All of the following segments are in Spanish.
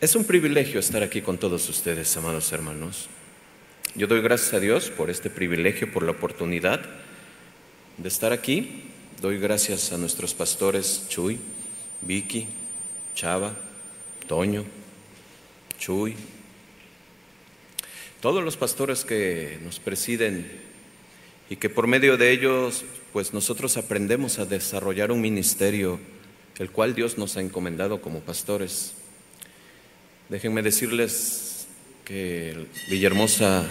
Es un privilegio estar aquí con todos ustedes, amados hermanos. Yo doy gracias a Dios por este privilegio, por la oportunidad de estar aquí. Doy gracias a nuestros pastores Chuy, Vicky, Chava, Toño, Chuy, todos los pastores que nos presiden y que por medio de ellos pues nosotros aprendemos a desarrollar un ministerio el cual Dios nos ha encomendado como pastores. Déjenme decirles que Villahermosa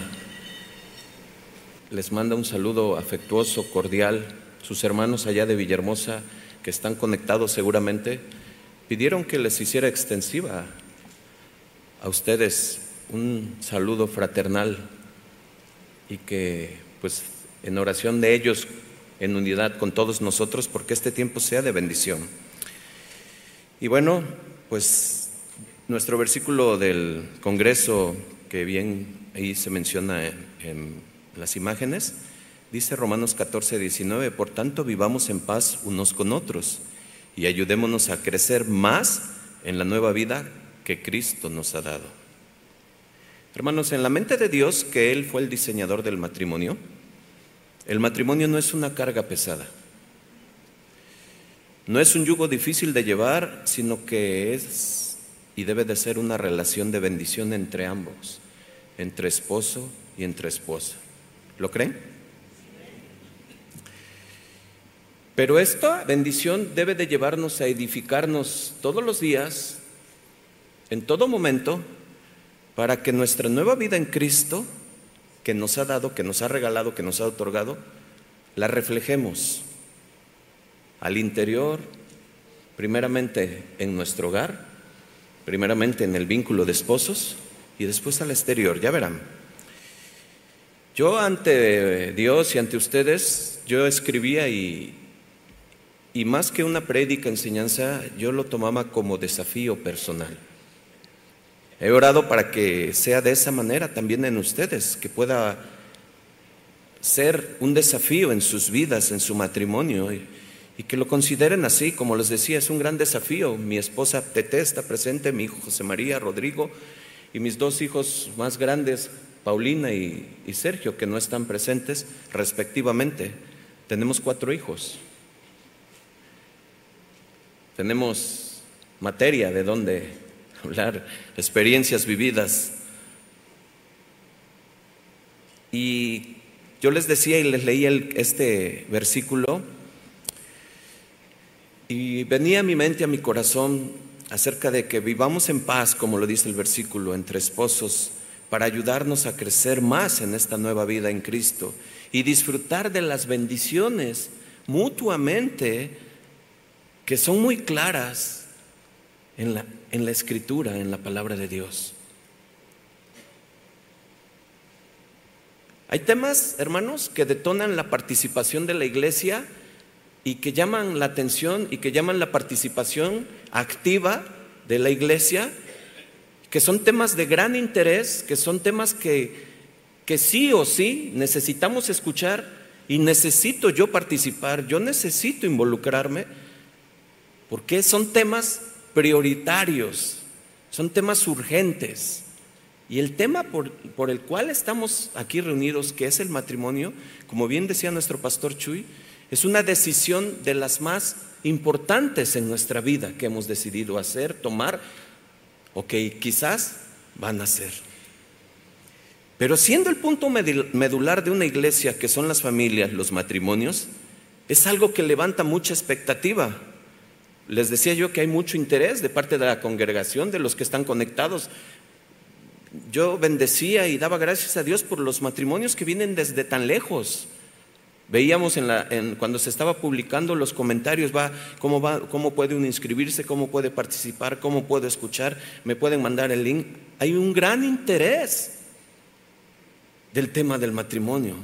les manda un saludo afectuoso, cordial. Sus hermanos allá de Villahermosa, que están conectados seguramente, pidieron que les hiciera extensiva a ustedes un saludo fraternal y que pues en oración de ellos, en unidad con todos nosotros, porque este tiempo sea de bendición. Y bueno, pues nuestro versículo del Congreso, que bien ahí se menciona en, las imágenes, dice Romanos 14, 19, por tanto vivamos en paz unos con otros y ayudémonos a crecer más en la nueva vida que Cristo nos ha dado. Hermanos, en la mente de Dios, que Él fue el diseñador del matrimonio, el matrimonio no es una carga pesada. No es un yugo difícil de llevar, sino que es y debe de ser una relación de bendición entre ambos, entre esposo y entre esposa. ¿Lo creen? Pero esta bendición debe de llevarnos a edificarnos todos los días, en todo momento, para que nuestra nueva vida en Cristo, que nos ha dado, que nos ha regalado, que nos ha otorgado, la reflejemos al interior, primeramente en nuestro hogar, primeramente en el vínculo de esposos y después al exterior, ya verán. Yo ante Dios y ante ustedes, yo escribía y, y más que una prédica, enseñanza, yo lo tomaba como desafío personal. He orado para que sea de esa manera también en ustedes, que pueda ser un desafío en sus vidas, en su matrimonio y que lo consideren así, como les decía, es un gran desafío. Mi esposa Tete está presente, mi hijo José María, Rodrigo y mis dos hijos más grandes, Paulina y, Sergio, que no están presentes respectivamente. Tenemos cuatro hijos. Tenemos materia de donde hablar, experiencias vividas. Y yo les decía y les leía este versículo y venía a mi mente, a mi corazón, acerca de que vivamos en paz, como lo dice el versículo, entre esposos, para ayudarnos a crecer más en esta nueva vida en Cristo y disfrutar de las bendiciones mutuamente que son muy claras en la, en la escritura, en la palabra de Dios. Hay temas, hermanos, que detonan la participación de la iglesia y que llaman la atención y que llaman la participación activa de la iglesia, que son temas de gran interés, que son temas que, que sí o sí necesitamos escuchar y necesito yo participar, yo necesito involucrarme, porque son temas prioritarios, son temas urgentes. Y el tema por, por, el cual estamos aquí reunidos, que es el matrimonio, como bien decía nuestro pastor Chuy, es una decisión de las más importantes en nuestra vida que hemos decidido hacer, tomar, o que quizás van a hacer. Pero siendo el punto medular de una iglesia, que son las familias, los matrimonios, es algo que levanta mucha expectativa. Les decía yo que hay mucho interés de parte de la congregación, de los que están conectados. Yo bendecía y daba gracias a Dios por los matrimonios que vienen desde tan lejos. Veíamos en la, cuando se estaba publicando los comentarios, va, cómo, puede uno inscribirse, cómo puede participar, cómo puedo escuchar, me pueden mandar el link. Hay un gran interés del tema del matrimonio.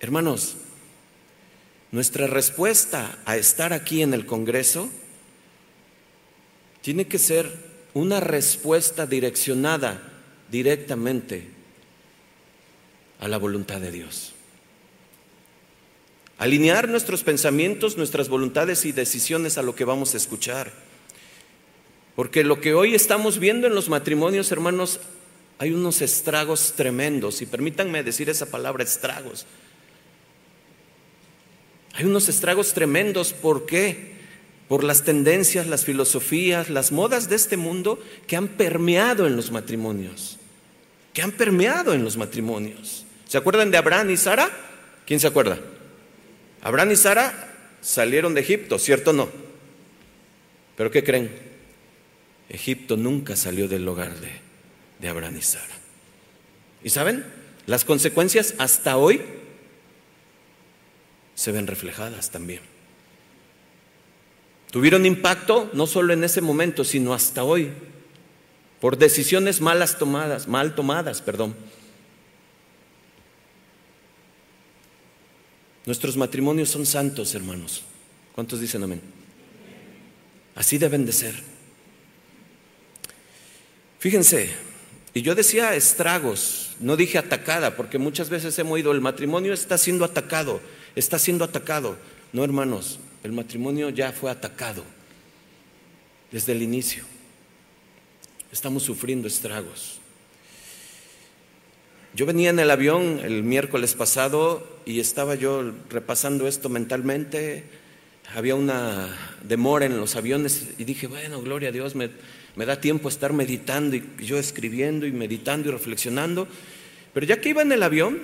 Hermanos, nuestra respuesta a estar aquí en el Congreso tiene que ser una respuesta direccionada directamente a la voluntad de Dios. Alinear nuestros pensamientos, nuestras voluntades y decisiones a lo que vamos a escuchar. Porque lo que hoy estamos viendo en los matrimonios, hermanos, hay unos estragos tremendos, y permítanme decir esa palabra, estragos. Hay unos estragos tremendos, ¿por qué? Por las tendencias, las filosofías, las modas de este mundo que han permeado en los matrimonios, que han permeado en los matrimonios. ¿Se acuerdan de Abraham y Sara? ¿Quién se acuerda? Abraham y Sara salieron de Egipto, ¿cierto o no? Pero ¿qué creen? Egipto nunca salió del hogar de, de Abraham y Sara. ¿Y saben? Las consecuencias hasta hoy se ven reflejadas también. Tuvieron impacto no solo en ese momento, sino hasta hoy, por decisiones malas tomadas, mal tomadas, perdón. Nuestros matrimonios son santos, hermanos. ¿Cuántos dicen amén? Así deben de ser. Fíjense, y yo decía estragos, no dije atacada, porque muchas veces hemos oído el matrimonio está siendo atacado está siendo atacado. No, hermanos, el matrimonio ya fue atacado desde el inicio. Estamos sufriendo estragos. Yo venía en el avión el miércoles pasado y estaba yo repasando esto mentalmente. Había una demora en los aviones y dije, bueno, gloria a Dios, me, da tiempo estar meditando y yo escribiendo y meditando y reflexionando. Pero ya que iba en el avión,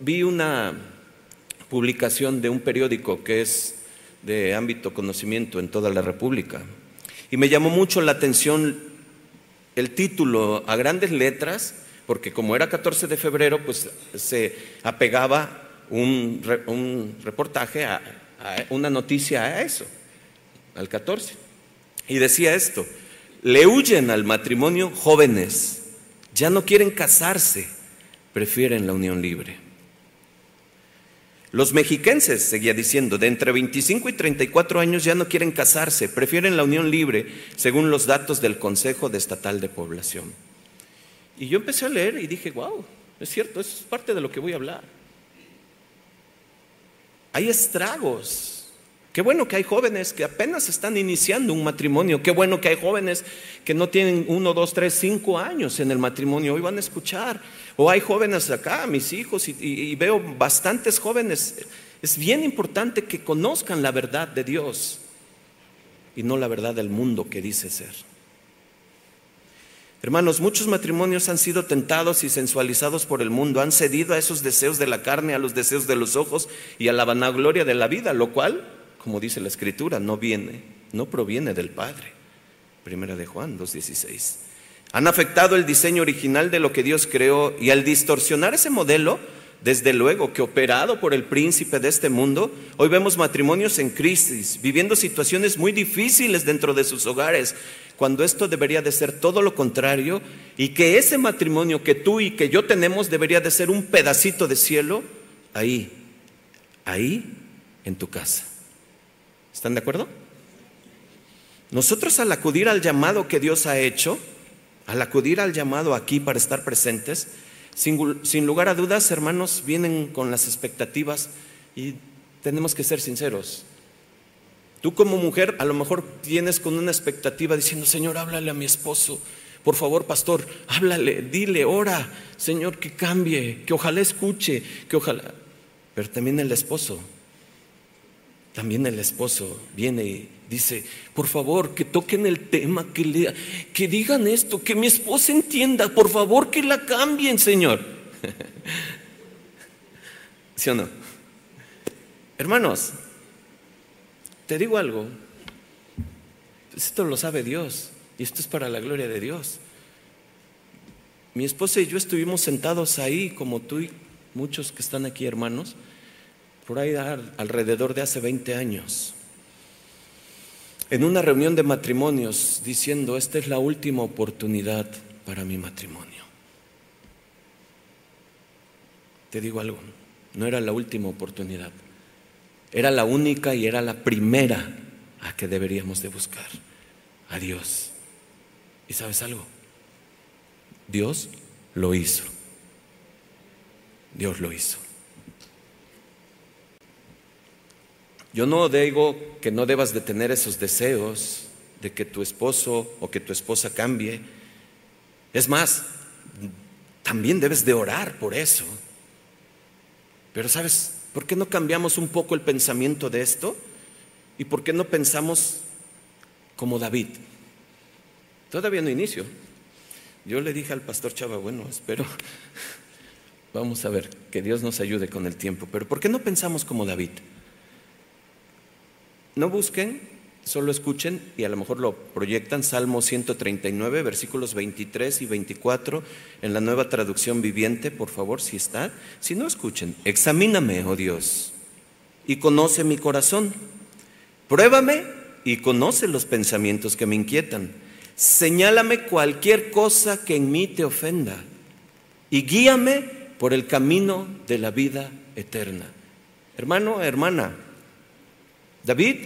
vi una publicación de un periódico que es de ámbito conocimiento en toda la República y me llamó mucho la atención el título a grandes letras, porque como era 14 de febrero, pues se apegaba un, reportaje, a, una noticia a eso, al 14. Y decía esto, le huyen al matrimonio jóvenes, ya no quieren casarse, prefieren la unión libre. Los mexiquenses, seguía diciendo, de entre 25 y 34 años ya no quieren casarse, prefieren la unión libre, según los datos del Consejo de Estatal de Población. Y yo empecé a leer y dije, wow, es cierto, es parte de lo que voy a hablar. Hay estragos Qué bueno que hay jóvenes que apenas están iniciando un matrimonio. Qué bueno que hay jóvenes que no tienen uno, dos, tres, cinco años en el matrimonio. Hoy van a escuchar. O hay jóvenes acá, mis hijos, y, veo bastantes jóvenes. Es bien importante que conozcan la verdad de Dios y no la verdad del mundo que dice ser. Hermanos, muchos matrimonios han sido tentados y sensualizados por el mundo, han cedido a esos deseos de la carne, a los deseos de los ojos y a la vanagloria de la vida, lo cual como dice la escritura, no viene, no proviene del Padre. Primera de Juan 2.16. Han afectado el diseño original de lo que Dios creó y al distorsionar ese modelo, desde luego que operado por el príncipe de este mundo, hoy vemos matrimonios en crisis, viviendo situaciones muy difíciles dentro de sus hogares, cuando esto debería de ser todo lo contrario y que ese matrimonio que tú y que yo tenemos debería de ser un pedacito de cielo ahí, ahí en tu casa. ¿Están de acuerdo? Nosotros al acudir al llamado que Dios ha hecho, al acudir al llamado aquí para estar presentes, sin, lugar a dudas, hermanos, vienen con las expectativas y tenemos que ser sinceros. Tú como mujer a lo mejor tienes con una expectativa diciendo, Señor, háblale a mi esposo. Por favor, pastor, háblale, dile, ora, Señor, que cambie, que ojalá escuche, que ojalá... Pero también el esposo también el esposo viene y dice, por favor, que toquen el tema, que, que digan esto, que mi esposa entienda, por favor, que la cambien, Señor. ¿Sí o no? Hermanos, te digo algo, esto lo sabe Dios y esto es para la gloria de Dios. Mi esposa y yo estuvimos sentados ahí, como tú y muchos que están aquí, hermanos, por ahí alrededor de hace 20 años, en una reunión de matrimonios diciendo, esta es la última oportunidad para mi matrimonio. Te digo algo, no era la última oportunidad, era la única y era la primera a que deberíamos de buscar, a Dios. ¿Y sabes algo? Dios lo hizo. Dios lo hizo. Yo no digo que no debas de tener esos deseos de que tu esposo o que tu esposa cambie. Es más, también debes de orar por eso. Pero sabes, ¿por qué no cambiamos un poco el pensamiento de esto? ¿Y por qué no pensamos como David? Todavía no inicio. Yo le dije al pastor Chava, bueno, espero, vamos a ver, que Dios nos ayude con el tiempo, pero ¿por qué no pensamos como David? No busquen, solo escuchen y a lo mejor lo proyectan, Salmo 139, versículos 23 y 24, en la nueva traducción viviente, por favor, si está. Si no, escuchen, examíname, oh Dios, y conoce mi corazón. Pruébame y conoce los pensamientos que me inquietan. Señálame cualquier cosa que en mí te ofenda y guíame por el camino de la vida eterna. Hermano, hermana, David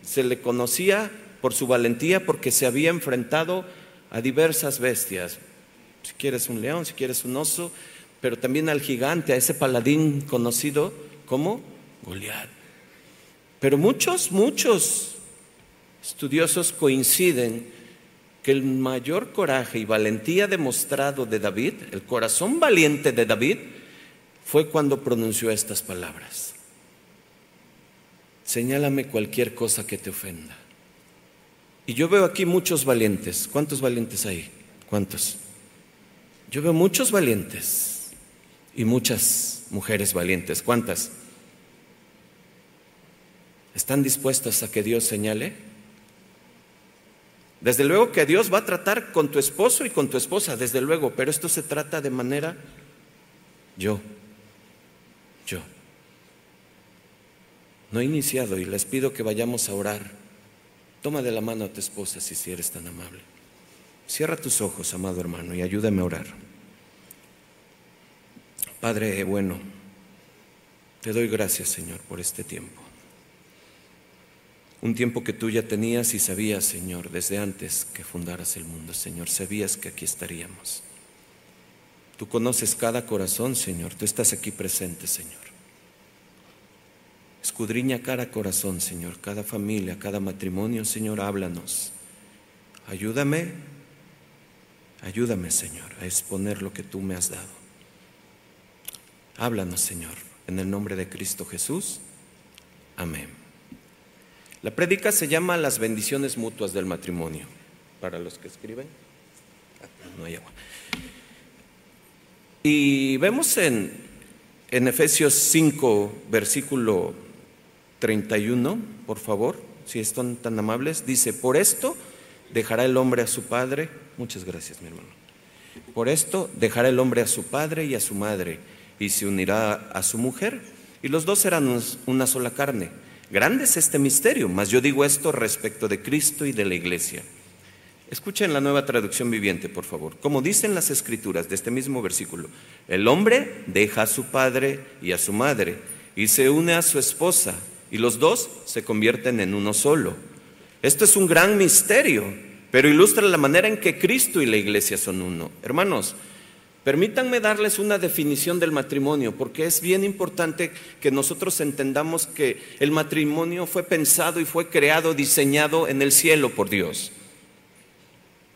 se le conocía por su valentía porque se había enfrentado a diversas bestias. Si quieres un león, si quieres un oso, pero también al gigante, a ese paladín conocido como Goliat. Pero muchos, muchos estudiosos coinciden que el mayor coraje y valentía demostrado de David, el corazón valiente de David, fue cuando pronunció estas palabras. Señálame cualquier cosa que te ofenda. Y yo veo aquí muchos valientes. ¿Cuántos valientes hay? ¿Cuántos? Yo veo muchos valientes y muchas mujeres valientes. ¿Cuántas? ¿Están dispuestas a que Dios señale? Desde luego que Dios va a tratar con tu esposo y con tu esposa, desde luego, pero esto se trata de manera yo, yo. No he iniciado y les pido que vayamos a orar. Toma de la mano a tu esposa si eres tan amable. Cierra tus ojos, amado hermano, y ayúdame a orar. Padre bueno, te doy gracias, Señor, por este tiempo. Un tiempo que tú ya tenías y sabías, Señor, desde antes que fundaras el mundo, Señor, sabías que aquí estaríamos. Tú conoces cada corazón, Señor, tú estás aquí presente, Señor. Escudriña cada corazón, Señor, cada familia, cada matrimonio, Señor, háblanos. Ayúdame, ayúdame, Señor, a exponer lo que tú me has dado. Háblanos, Señor, en el nombre de Cristo Jesús. Amén. La prédica se llama Las bendiciones mutuas del matrimonio. Para los que escriben, ah, no hay agua. Y vemos en, en Efesios 5, versículo 31, por favor, si están tan amables, dice, por esto dejará el hombre a su padre, muchas gracias mi hermano, por esto dejará el hombre a su padre y a su madre y se unirá a su mujer y los dos serán una sola carne. Grande es este misterio, mas yo digo esto respecto de Cristo y de la iglesia. Escuchen la nueva traducción viviente, por favor. Como dicen las escrituras de este mismo versículo, el hombre deja a su padre y a su madre y se une a su esposa y los dos se convierten en uno solo. Esto es un gran misterio, pero ilustra la manera en que Cristo y la iglesia son uno. Hermanos, Permítanme darles una definición del matrimonio, porque es bien importante que nosotros entendamos que el matrimonio fue pensado y fue creado, diseñado en el cielo por Dios.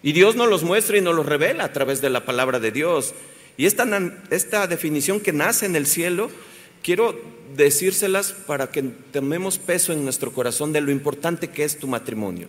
Y Dios nos los muestra y nos los revela a través de la palabra de Dios. Y esta, esta definición que nace en el cielo, quiero decírselas para que tomemos peso en nuestro corazón de lo importante que es tu matrimonio.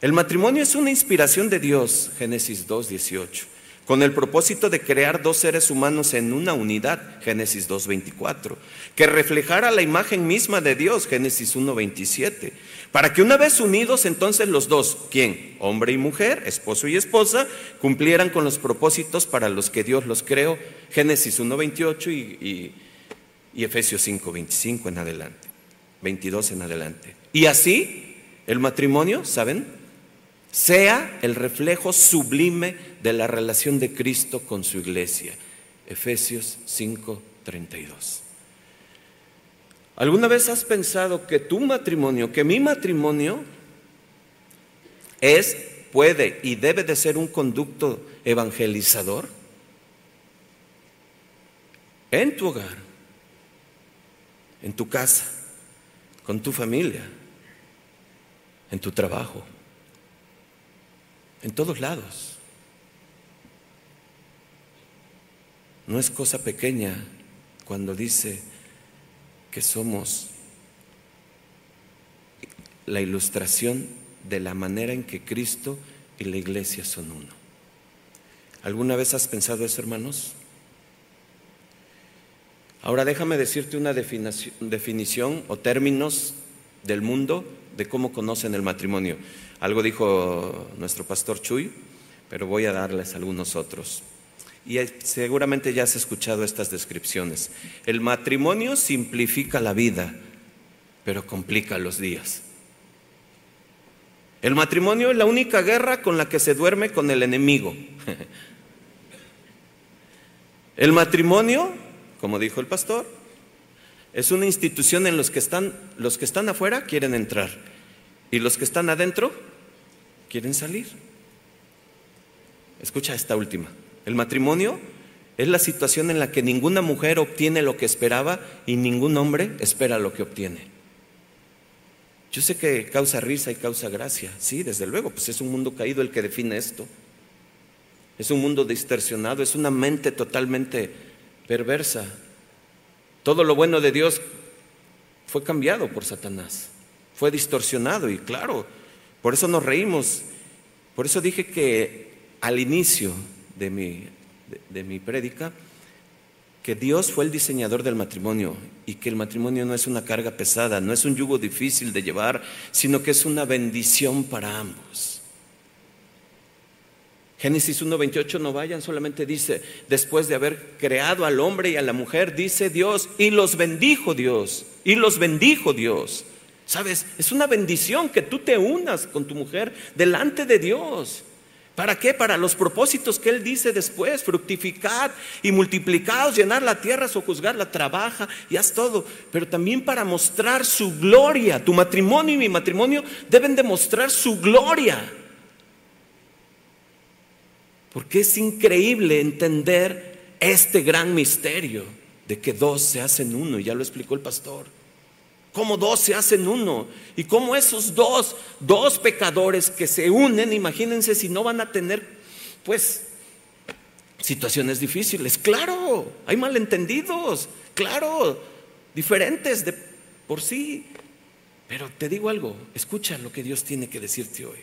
El matrimonio es una inspiración de Dios, Génesis 2, 18 con el propósito de crear dos seres humanos en una unidad, Génesis 2.24, que reflejara la imagen misma de Dios, Génesis 1.27, para que una vez unidos entonces los dos, ¿quién? Hombre y mujer, esposo y esposa, cumplieran con los propósitos para los que Dios los creó, Génesis 1.28 y, y, y Efesios 5.25 en adelante, 22 en adelante. Y así, el matrimonio, ¿saben? Sea el reflejo sublime de la relación de Cristo con su iglesia. Efesios 5:32. ¿Alguna vez has pensado que tu matrimonio, que mi matrimonio es, puede y debe de ser un conducto evangelizador? En tu hogar, en tu casa, con tu familia en tu trabajo, en todos lados. No es cosa pequeña cuando dice que somos la ilustración de la manera en que Cristo y la iglesia son uno. ¿Alguna vez has pensado eso, hermanos? Ahora déjame decirte una definición o términos del mundo de cómo conocen el matrimonio. Algo dijo nuestro pastor Chuy, pero voy a darles algunos otros. Y seguramente ya has escuchado estas descripciones. El matrimonio simplifica la vida, pero complica los días. El matrimonio es la única guerra con la que se duerme con el enemigo. El matrimonio, como dijo el pastor, es una institución en los que están los que están afuera quieren entrar y los que están adentro quieren salir. Escucha esta última. El matrimonio es la situación en la que ninguna mujer obtiene lo que esperaba y ningún hombre espera lo que obtiene. Yo sé que causa risa y causa gracia, sí, desde luego, pues es un mundo caído el que define esto. Es un mundo distorsionado, es una mente totalmente perversa. Todo lo bueno de Dios fue cambiado por Satanás, fue distorsionado y claro, por eso nos reímos. Por eso dije que al inicio de mi, de, mi que Dios fue el diseñador del matrimonio y que el matrimonio no es una carga pesada, no es un yugo difícil de llevar, sino que es una bendición para ambos. Génesis 1.28 no vayan, solamente dice, después de haber creado al hombre y a la mujer, dice Dios, y los bendijo Dios, y los bendijo Dios. ¿Sabes? Es una bendición que tú te unas con tu mujer delante de Dios. ¿Para qué? Para los propósitos que Él dice después, fructificar y multiplicados, llenar la tierra, sojuzgarla, trabaja y haz todo, pero también para mostrar su gloria. Tu matrimonio y mi matrimonio deben demostrar su gloria. Porque es increíble entender este gran misterio de que dos se hacen uno, y ya lo explicó el pastor cómo dos se hacen uno y cómo esos dos, dos pecadores que se unen, imagínense si no van a tener, pues, situaciones difíciles. Claro, hay malentendidos, claro, diferentes de por sí. Pero te digo algo, escucha lo que Dios tiene que decirte hoy.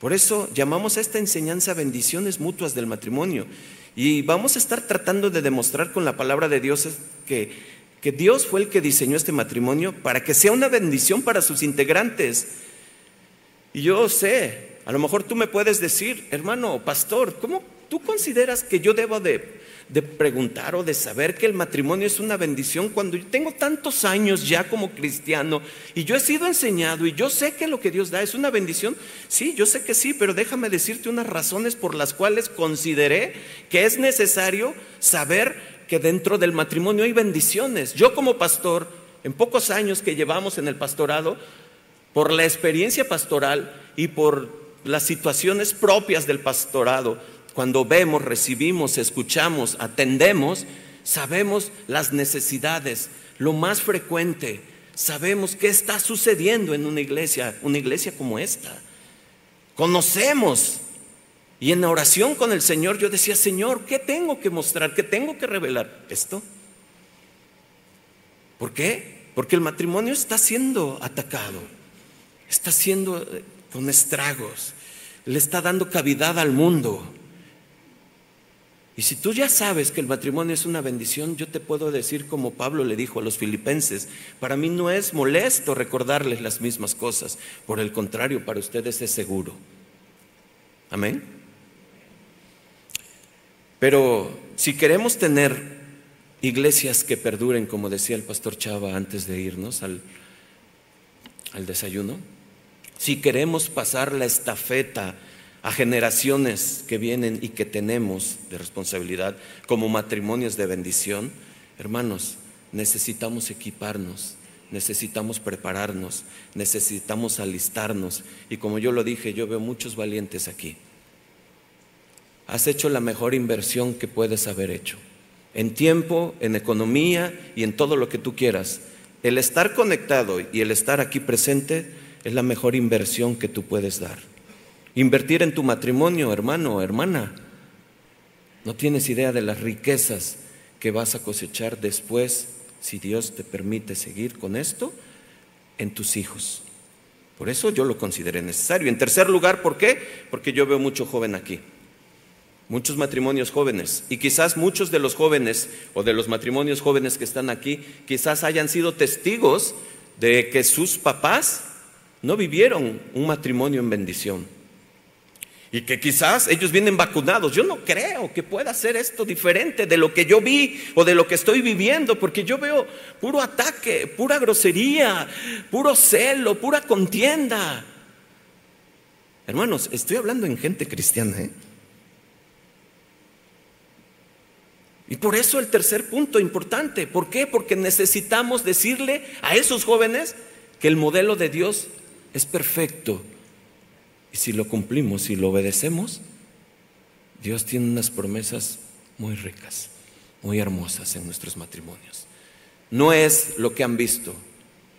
Por eso llamamos a esta enseñanza bendiciones mutuas del matrimonio. Y vamos a estar tratando de demostrar con la palabra de Dios que que Dios fue el que diseñó este matrimonio para que sea una bendición para sus integrantes. Y yo sé, a lo mejor tú me puedes decir, hermano, pastor, ¿cómo tú consideras que yo debo de, de preguntar o de saber que el matrimonio es una bendición cuando yo tengo tantos años ya como cristiano y yo he sido enseñado y yo sé que lo que Dios da es una bendición? Sí, yo sé que sí, pero déjame decirte unas razones por las cuales consideré que es necesario saber que dentro del matrimonio hay bendiciones. Yo como pastor, en pocos años que llevamos en el pastorado, por la experiencia pastoral y por las situaciones propias del pastorado, cuando vemos, recibimos, escuchamos, atendemos, sabemos las necesidades, lo más frecuente, sabemos qué está sucediendo en una iglesia, una iglesia como esta. Conocemos y en la oración con el Señor yo decía, Señor, ¿qué tengo que mostrar? ¿Qué tengo que revelar? Esto. ¿Por qué? Porque el matrimonio está siendo atacado, está siendo eh, con estragos, le está dando cavidad al mundo. Y si tú ya sabes que el matrimonio es una bendición, yo te puedo decir como Pablo le dijo a los filipenses, para mí no es molesto recordarles las mismas cosas, por el contrario, para ustedes es seguro. Amén. Pero si queremos tener iglesias que perduren, como decía el pastor Chava antes de irnos al, al desayuno, si queremos pasar la estafeta a generaciones que vienen y que tenemos de responsabilidad como matrimonios de bendición, hermanos, necesitamos equiparnos, necesitamos prepararnos, necesitamos alistarnos. Y como yo lo dije, yo veo muchos valientes aquí has hecho la mejor inversión que puedes haber hecho. En tiempo, en economía y en todo lo que tú quieras. El estar conectado y el estar aquí presente es la mejor inversión que tú puedes dar. Invertir en tu matrimonio, hermano o hermana. No tienes idea de las riquezas que vas a cosechar después, si Dios te permite seguir con esto, en tus hijos. Por eso yo lo consideré necesario. En tercer lugar, ¿por qué? Porque yo veo mucho joven aquí. Muchos matrimonios jóvenes. Y quizás muchos de los jóvenes o de los matrimonios jóvenes que están aquí, quizás hayan sido testigos de que sus papás no vivieron un matrimonio en bendición. Y que quizás ellos vienen vacunados. Yo no creo que pueda ser esto diferente de lo que yo vi o de lo que estoy viviendo, porque yo veo puro ataque, pura grosería, puro celo, pura contienda. Hermanos, estoy hablando en gente cristiana. ¿eh? Y por eso el tercer punto importante. ¿Por qué? Porque necesitamos decirle a esos jóvenes que el modelo de Dios es perfecto. Y si lo cumplimos, si lo obedecemos, Dios tiene unas promesas muy ricas, muy hermosas en nuestros matrimonios. No es lo que han visto,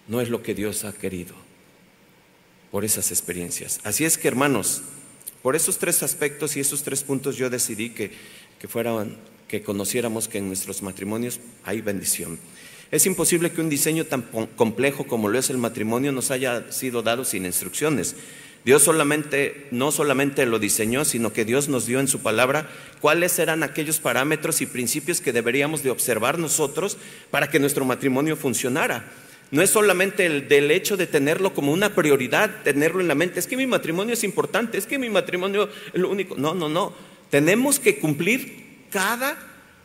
no es lo que Dios ha querido por esas experiencias. Así es que, hermanos, por esos tres aspectos y esos tres puntos yo decidí que, que fueran que conociéramos que en nuestros matrimonios hay bendición. Es imposible que un diseño tan complejo como lo es el matrimonio nos haya sido dado sin instrucciones. Dios solamente, no solamente lo diseñó, sino que Dios nos dio en su palabra cuáles eran aquellos parámetros y principios que deberíamos de observar nosotros para que nuestro matrimonio funcionara. No es solamente el del hecho de tenerlo como una prioridad, tenerlo en la mente, es que mi matrimonio es importante, es que mi matrimonio es lo único. No, no, no. Tenemos que cumplir cada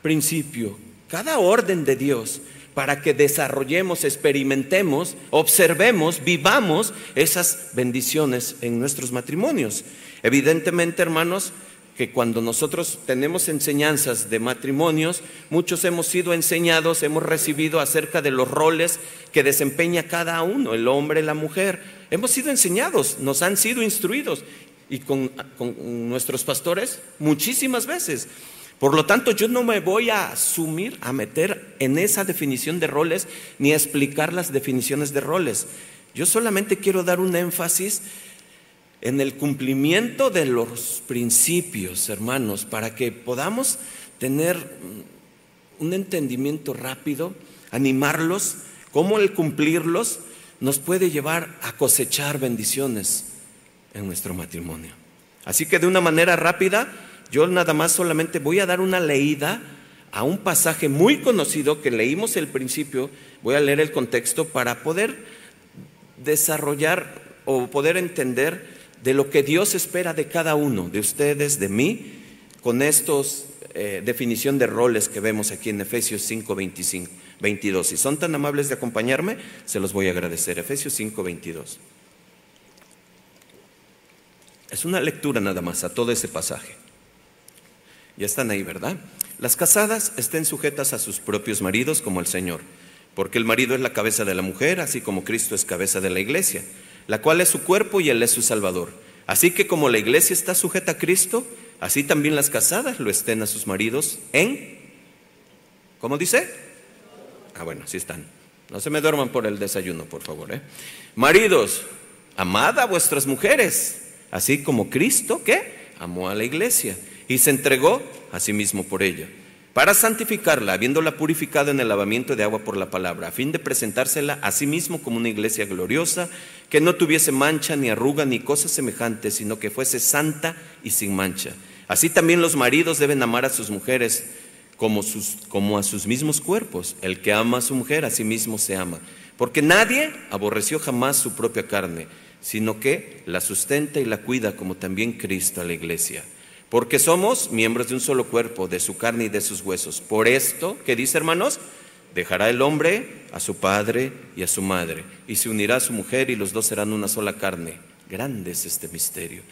principio, cada orden de Dios para que desarrollemos, experimentemos, observemos, vivamos esas bendiciones en nuestros matrimonios. Evidentemente, hermanos, que cuando nosotros tenemos enseñanzas de matrimonios, muchos hemos sido enseñados, hemos recibido acerca de los roles que desempeña cada uno, el hombre, la mujer. Hemos sido enseñados, nos han sido instruidos y con, con nuestros pastores muchísimas veces. Por lo tanto, yo no me voy a asumir, a meter en esa definición de roles, ni a explicar las definiciones de roles. Yo solamente quiero dar un énfasis en el cumplimiento de los principios, hermanos, para que podamos tener un entendimiento rápido, animarlos, cómo el cumplirlos nos puede llevar a cosechar bendiciones en nuestro matrimonio. Así que de una manera rápida, yo nada más solamente voy a dar una leída a un pasaje muy conocido que leímos al principio, voy a leer el contexto para poder desarrollar o poder entender de lo que Dios espera de cada uno, de ustedes, de mí, con estos eh, definición de roles que vemos aquí en Efesios 5, 25, 22. Si son tan amables de acompañarme, se los voy a agradecer. Efesios 5, 22. Es una lectura nada más a todo ese pasaje. Ya están ahí, ¿verdad? Las casadas estén sujetas a sus propios maridos como el Señor, porque el marido es la cabeza de la mujer, así como Cristo es cabeza de la iglesia, la cual es su cuerpo y él es su Salvador. Así que como la iglesia está sujeta a Cristo, así también las casadas lo estén a sus maridos en... ¿Cómo dice? Ah, bueno, sí están. No se me duerman por el desayuno, por favor. ¿eh? Maridos, amad a vuestras mujeres, así como Cristo, ¿qué? Amó a la iglesia y se entregó a sí mismo por ella, para santificarla, habiéndola purificado en el lavamiento de agua por la palabra, a fin de presentársela a sí mismo como una iglesia gloriosa, que no tuviese mancha, ni arruga, ni cosas semejantes, sino que fuese santa y sin mancha. Así también los maridos deben amar a sus mujeres como, sus, como a sus mismos cuerpos. El que ama a su mujer, a sí mismo se ama. Porque nadie aborreció jamás su propia carne, sino que la sustenta y la cuida como también Cristo a la iglesia porque somos miembros de un solo cuerpo, de su carne y de sus huesos. Por esto, ¿qué dice hermanos? Dejará el hombre a su padre y a su madre, y se unirá a su mujer, y los dos serán una sola carne. Grande es este misterio.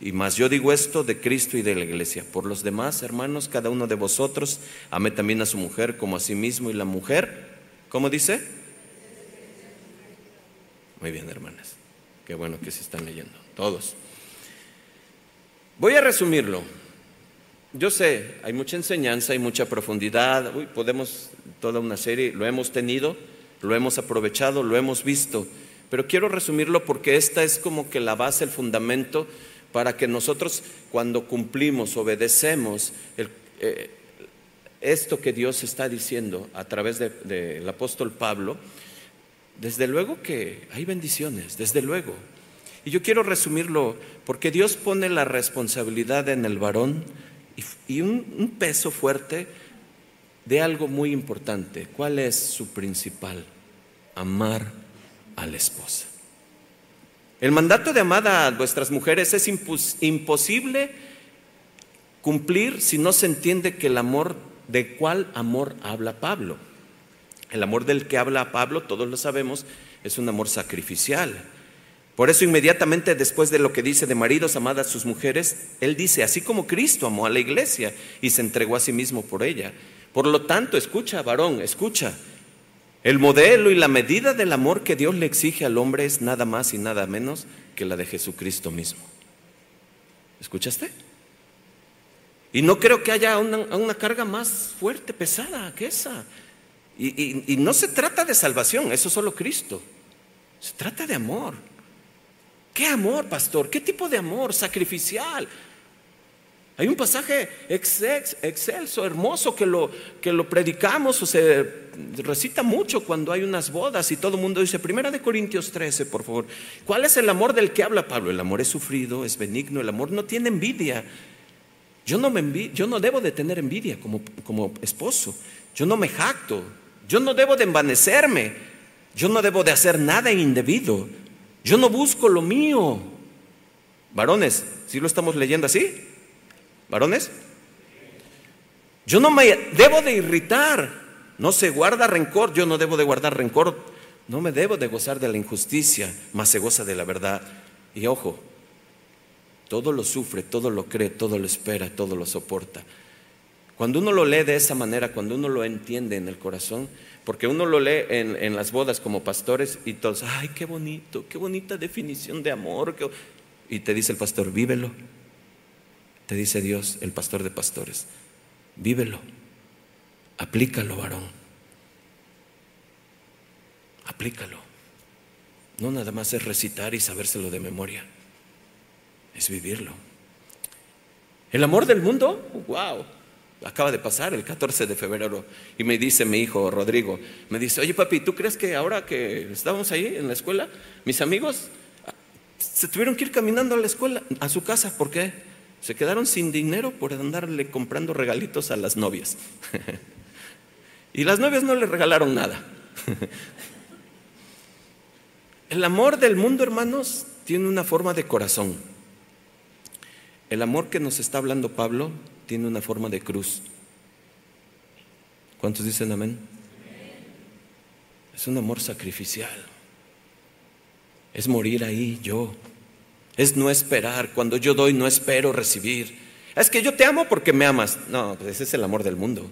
Y más yo digo esto de Cristo y de la iglesia. Por los demás, hermanos, cada uno de vosotros ame también a su mujer como a sí mismo, y la mujer, ¿cómo dice? Muy bien, hermanas. Qué bueno que se están leyendo. Todos. Voy a resumirlo. Yo sé, hay mucha enseñanza, hay mucha profundidad, podemos toda una serie, lo hemos tenido, lo hemos aprovechado, lo hemos visto, pero quiero resumirlo porque esta es como que la base, el fundamento para que nosotros cuando cumplimos, obedecemos eh, esto que Dios está diciendo a través del apóstol Pablo, desde luego que hay bendiciones, desde luego. Y yo quiero resumirlo porque Dios pone la responsabilidad en el varón y, un peso fuerte de algo muy importante. ¿Cuál es su principal? Amar a la esposa. El mandato de amar a vuestras mujeres es imposible cumplir si no se entiende que el amor, ¿de cuál amor habla Pablo? El amor del que habla Pablo, todos lo sabemos, es un amor sacrificial. Por eso inmediatamente después de lo que dice de maridos amad a sus mujeres, él dice, así como Cristo amó a la iglesia y se entregó a sí mismo por ella. Por lo tanto, escucha, varón, escucha, el modelo y la medida del amor que Dios le exige al hombre es nada más y nada menos que la de Jesucristo mismo. ¿Escuchaste? Y no creo que haya una, carga más fuerte, pesada que esa. Y, y no se trata de salvación, eso es solo Cristo. Se trata de amor. ¿Qué amor, pastor? ¿Qué tipo de amor? Sacrificial. Hay un pasaje excelso, hermoso, que lo, que lo predicamos o se recita mucho cuando hay unas bodas y todo el mundo dice, Primera de Corintios 13, por favor. ¿Cuál es el amor del que habla Pablo? El amor es sufrido, es benigno, el amor no tiene envidia. Yo no, me yo no debo de tener envidia como, como esposo. Yo no me jacto. Yo no debo de envanecerme. Yo no debo de hacer nada indebido. Yo no busco lo mío. Varones, ¿sí lo estamos leyendo así? ¿Varones? Yo no me debo de irritar. No se guarda rencor. Yo no debo de guardar rencor. No me debo de gozar de la injusticia, más se goza de la verdad. Y ojo, todo lo sufre, todo lo cree, todo lo espera, todo lo soporta. Cuando uno lo lee de esa manera, cuando uno lo entiende en el corazón, porque uno lo lee en, las bodas como pastores y todos, ay, qué bonito, qué bonita definición de amor. Y te dice el pastor, vívelo te dice Dios, el pastor de pastores. Vívelo, aplícalo, varón. Aplícalo. No nada más es recitar y sabérselo de memoria, es vivirlo. El amor del mundo, wow, acaba de pasar el 14 de febrero y me dice mi hijo Rodrigo, me dice, oye papi, ¿tú crees que ahora que estábamos ahí en la escuela, mis amigos ah, se tuvieron que ir caminando a la escuela, a su casa? ¿Por qué? Se quedaron sin dinero por andarle comprando regalitos a las novias. y las novias no le regalaron nada. El amor del mundo, hermanos, tiene una forma de corazón. El amor que nos está hablando Pablo tiene una forma de cruz. ¿Cuántos dicen amén? Es un amor sacrificial. Es morir ahí yo es no esperar. Cuando yo doy, no espero recibir. Es que yo te amo porque me amas. No, pues ese es el amor del mundo.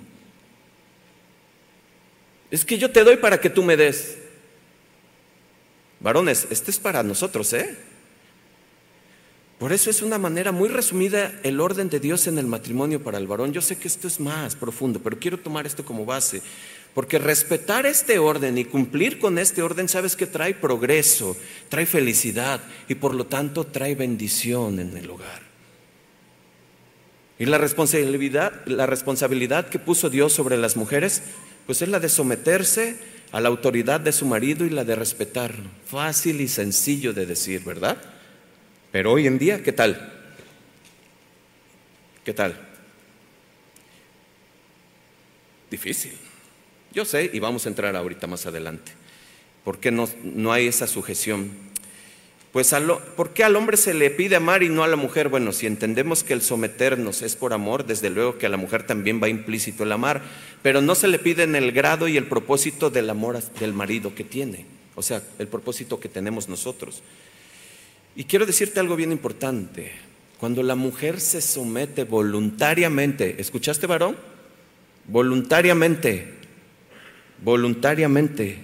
Es que yo te doy para que tú me des. Varones, este es para nosotros, ¿eh? Por eso es una manera muy resumida el orden de Dios en el matrimonio para el varón. Yo sé que esto es más profundo, pero quiero tomar esto como base. Porque respetar este orden y cumplir con este orden, sabes que trae progreso, trae felicidad y por lo tanto trae bendición en el hogar. Y la responsabilidad, la responsabilidad que puso Dios sobre las mujeres, pues es la de someterse a la autoridad de su marido y la de respetarlo. Fácil y sencillo de decir, ¿verdad? Pero hoy en día, ¿qué tal? ¿Qué tal? Difícil. Yo sé, y vamos a entrar ahorita más adelante. ¿Por qué no, no hay esa sujeción? Pues, ¿por qué al hombre se le pide amar y no a la mujer? Bueno, si entendemos que el someternos es por amor, desde luego que a la mujer también va implícito el amar, pero no se le pide en el grado y el propósito del amor del marido que tiene, o sea, el propósito que tenemos nosotros. Y quiero decirte algo bien importante. Cuando la mujer se somete voluntariamente, ¿escuchaste varón? Voluntariamente voluntariamente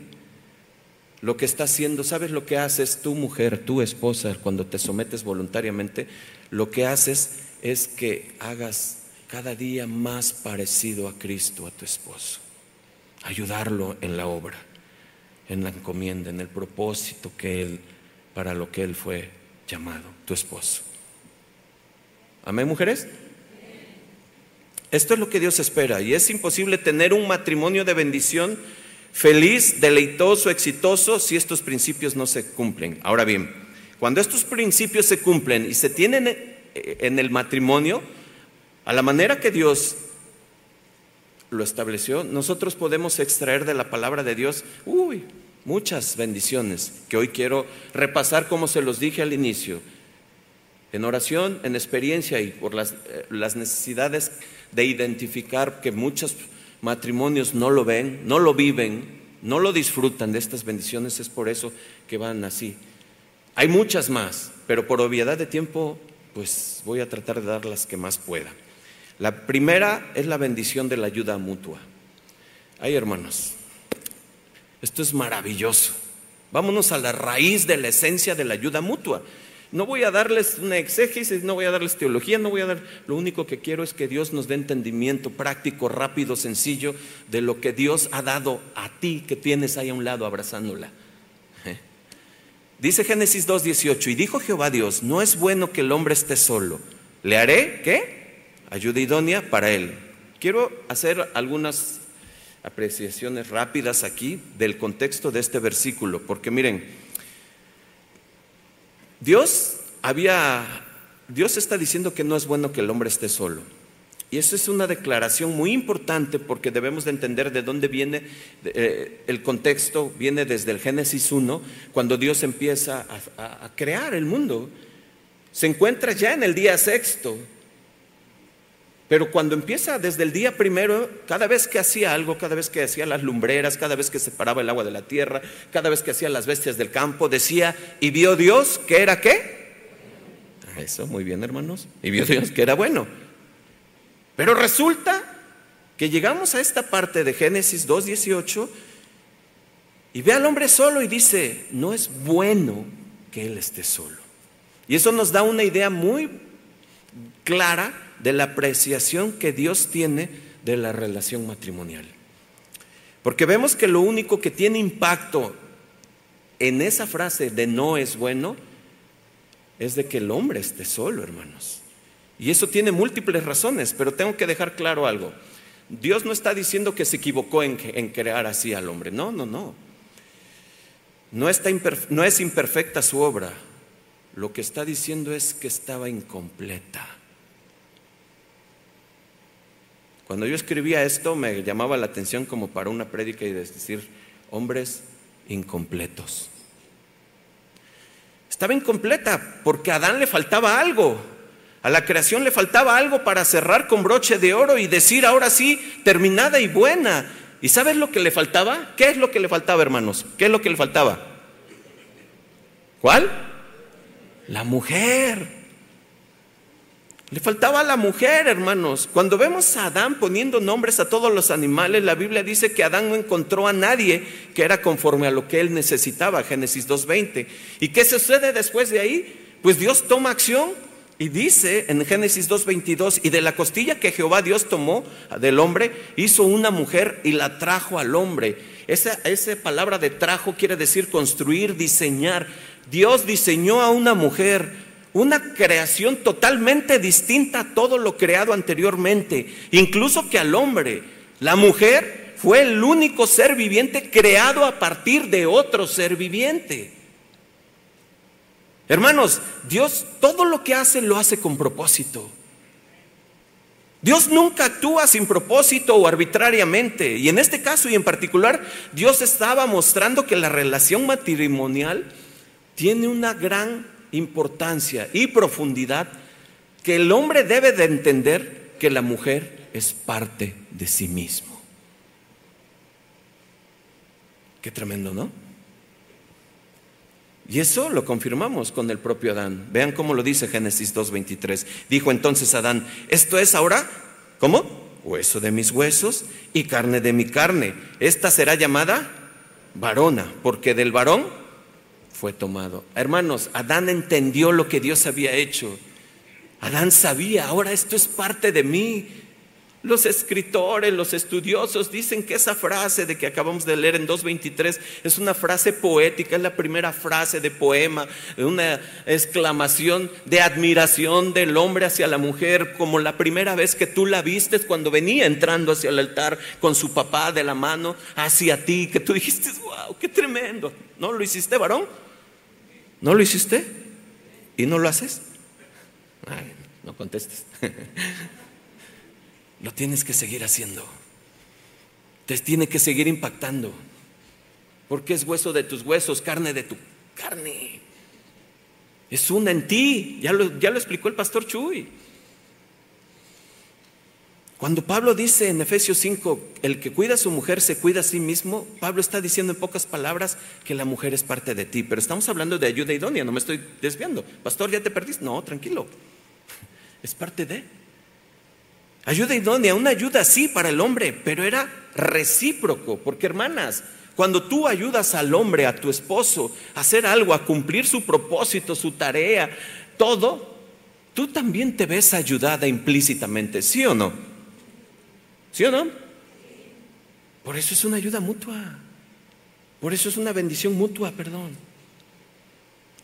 lo que está haciendo, ¿sabes lo que haces tu mujer, tu esposa, cuando te sometes voluntariamente? Lo que haces es que hagas cada día más parecido a Cristo, a tu esposo, ayudarlo en la obra. en la encomienda, en el propósito que Él, para lo que Él fue llamado, tu esposo. Amén, mujeres. Esto es lo que Dios espera y es imposible tener un matrimonio de bendición feliz, deleitoso, exitoso si estos principios no se cumplen. Ahora bien, cuando estos principios se cumplen y se tienen en el matrimonio, a la manera que Dios lo estableció, nosotros podemos extraer de la palabra de Dios, uy, muchas bendiciones que hoy quiero repasar como se los dije al inicio, en oración, en experiencia y por las, eh, las necesidades de identificar que muchos matrimonios no lo ven, no lo viven, no lo disfrutan de estas bendiciones, es por eso que van así. Hay muchas más, pero por obviedad de tiempo, pues voy a tratar de dar las que más pueda. La primera es la bendición de la ayuda mutua. Ay, hermanos, esto es maravilloso. Vámonos a la raíz de la esencia de la ayuda mutua. No voy a darles una exégesis, no voy a darles teología, no voy a dar. Lo único que quiero es que Dios nos dé entendimiento práctico, rápido, sencillo de lo que Dios ha dado a ti que tienes ahí a un lado abrazándola. ¿Eh? Dice Génesis 2:18, y dijo Jehová Dios, no es bueno que el hombre esté solo. Le haré, ¿qué? Ayuda idónea para él. Quiero hacer algunas apreciaciones rápidas aquí del contexto de este versículo, porque miren, Dios había, Dios está diciendo que no es bueno que el hombre esté solo. Y eso es una declaración muy importante porque debemos de entender de dónde viene eh, el contexto, viene desde el Génesis 1, cuando Dios empieza a, a crear el mundo. Se encuentra ya en el día sexto, pero cuando empieza desde el día primero, cada vez que hacía algo, cada vez que hacía las lumbreras, cada vez que separaba el agua de la tierra, cada vez que hacía las bestias del campo, decía, y vio Dios que era qué. Ah, eso, muy bien hermanos. Y vio Dios que era bueno. Pero resulta que llegamos a esta parte de Génesis 2.18 y ve al hombre solo y dice, no es bueno que él esté solo. Y eso nos da una idea muy clara de la apreciación que Dios tiene de la relación matrimonial. Porque vemos que lo único que tiene impacto en esa frase de no es bueno es de que el hombre esté solo, hermanos. Y eso tiene múltiples razones, pero tengo que dejar claro algo. Dios no está diciendo que se equivocó en, crear así al hombre. No, no, no. No, está no es imperfecta su obra. Lo que está diciendo es que estaba incompleta. Cuando yo escribía esto me llamaba la atención como para una prédica y decir, hombres incompletos. Estaba incompleta porque a Adán le faltaba algo. A la creación le faltaba algo para cerrar con broche de oro y decir ahora sí, terminada y buena. ¿Y sabes lo que le faltaba? ¿Qué es lo que le faltaba, hermanos? ¿Qué es lo que le faltaba? ¿Cuál? La mujer. Le faltaba a la mujer, hermanos. Cuando vemos a Adán poniendo nombres a todos los animales, la Biblia dice que Adán no encontró a nadie que era conforme a lo que él necesitaba, Génesis 2.20. ¿Y qué sucede después de ahí? Pues Dios toma acción y dice en Génesis 2.22, y de la costilla que Jehová Dios tomó del hombre, hizo una mujer y la trajo al hombre. Esa, esa palabra de trajo quiere decir construir, diseñar. Dios diseñó a una mujer una creación totalmente distinta a todo lo creado anteriormente, incluso que al hombre. La mujer fue el único ser viviente creado a partir de otro ser viviente. Hermanos, Dios todo lo que hace lo hace con propósito. Dios nunca actúa sin propósito o arbitrariamente. Y en este caso y en particular, Dios estaba mostrando que la relación matrimonial tiene una gran importancia y profundidad que el hombre debe de entender que la mujer es parte de sí mismo. Qué tremendo, ¿no? Y eso lo confirmamos con el propio Adán. Vean cómo lo dice Génesis 2.23. Dijo entonces Adán, esto es ahora, ¿cómo? Hueso de mis huesos y carne de mi carne. Esta será llamada varona, porque del varón fue tomado. Hermanos, Adán entendió lo que Dios había hecho. Adán sabía, ahora esto es parte de mí. Los escritores, los estudiosos dicen que esa frase de que acabamos de leer en 2.23 es una frase poética, es la primera frase de poema, una exclamación de admiración del hombre hacia la mujer, como la primera vez que tú la viste cuando venía entrando hacia el altar con su papá de la mano hacia ti, que tú dijiste, wow, qué tremendo. ¿No lo hiciste, varón? ¿No lo hiciste? ¿Y no lo haces? no contestes. lo tienes que seguir haciendo. Te tiene que seguir impactando. Porque es hueso de tus huesos, carne de tu carne. Es una en ti. Ya lo, ya lo explicó el pastor Chuy. Cuando Pablo dice en Efesios 5, el que cuida a su mujer se cuida a sí mismo, Pablo está diciendo en pocas palabras que la mujer es parte de ti. Pero estamos hablando de ayuda idónea, no me estoy desviando. Pastor, ¿ya te perdiste? No, tranquilo. Es parte de. Ayuda idónea, una ayuda sí para el hombre, pero era recíproco, porque hermanas, cuando tú ayudas al hombre, a tu esposo, a hacer algo, a cumplir su propósito, su tarea, todo, tú también te ves ayudada implícitamente, ¿sí o no? ¿Sí o no? Por eso es una ayuda mutua. Por eso es una bendición mutua, perdón.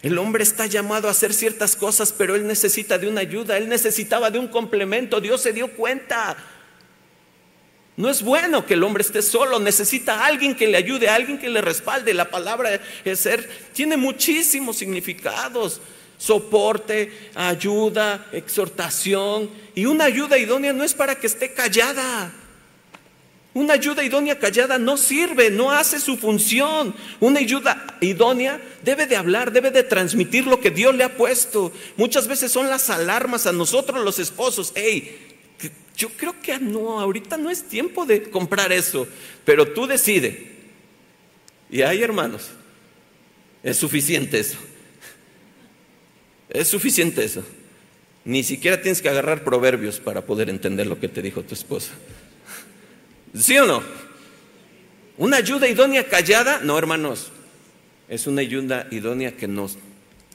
El hombre está llamado a hacer ciertas cosas, pero él necesita de una ayuda, él necesitaba de un complemento, Dios se dio cuenta. No es bueno que el hombre esté solo, necesita a alguien que le ayude, a alguien que le respalde. La palabra ser tiene muchísimos significados. Soporte, ayuda, exhortación. Y una ayuda idónea no es para que esté callada. Una ayuda idónea callada no sirve, no hace su función. Una ayuda idónea debe de hablar, debe de transmitir lo que Dios le ha puesto. Muchas veces son las alarmas a nosotros los esposos. Hey, yo creo que no, ahorita no es tiempo de comprar eso, pero tú decide. Y hay hermanos, es suficiente eso. Es suficiente eso. Ni siquiera tienes que agarrar proverbios para poder entender lo que te dijo tu esposa. ¿Sí o no? ¿Una ayuda idónea callada? No, hermanos. Es una ayuda idónea que no,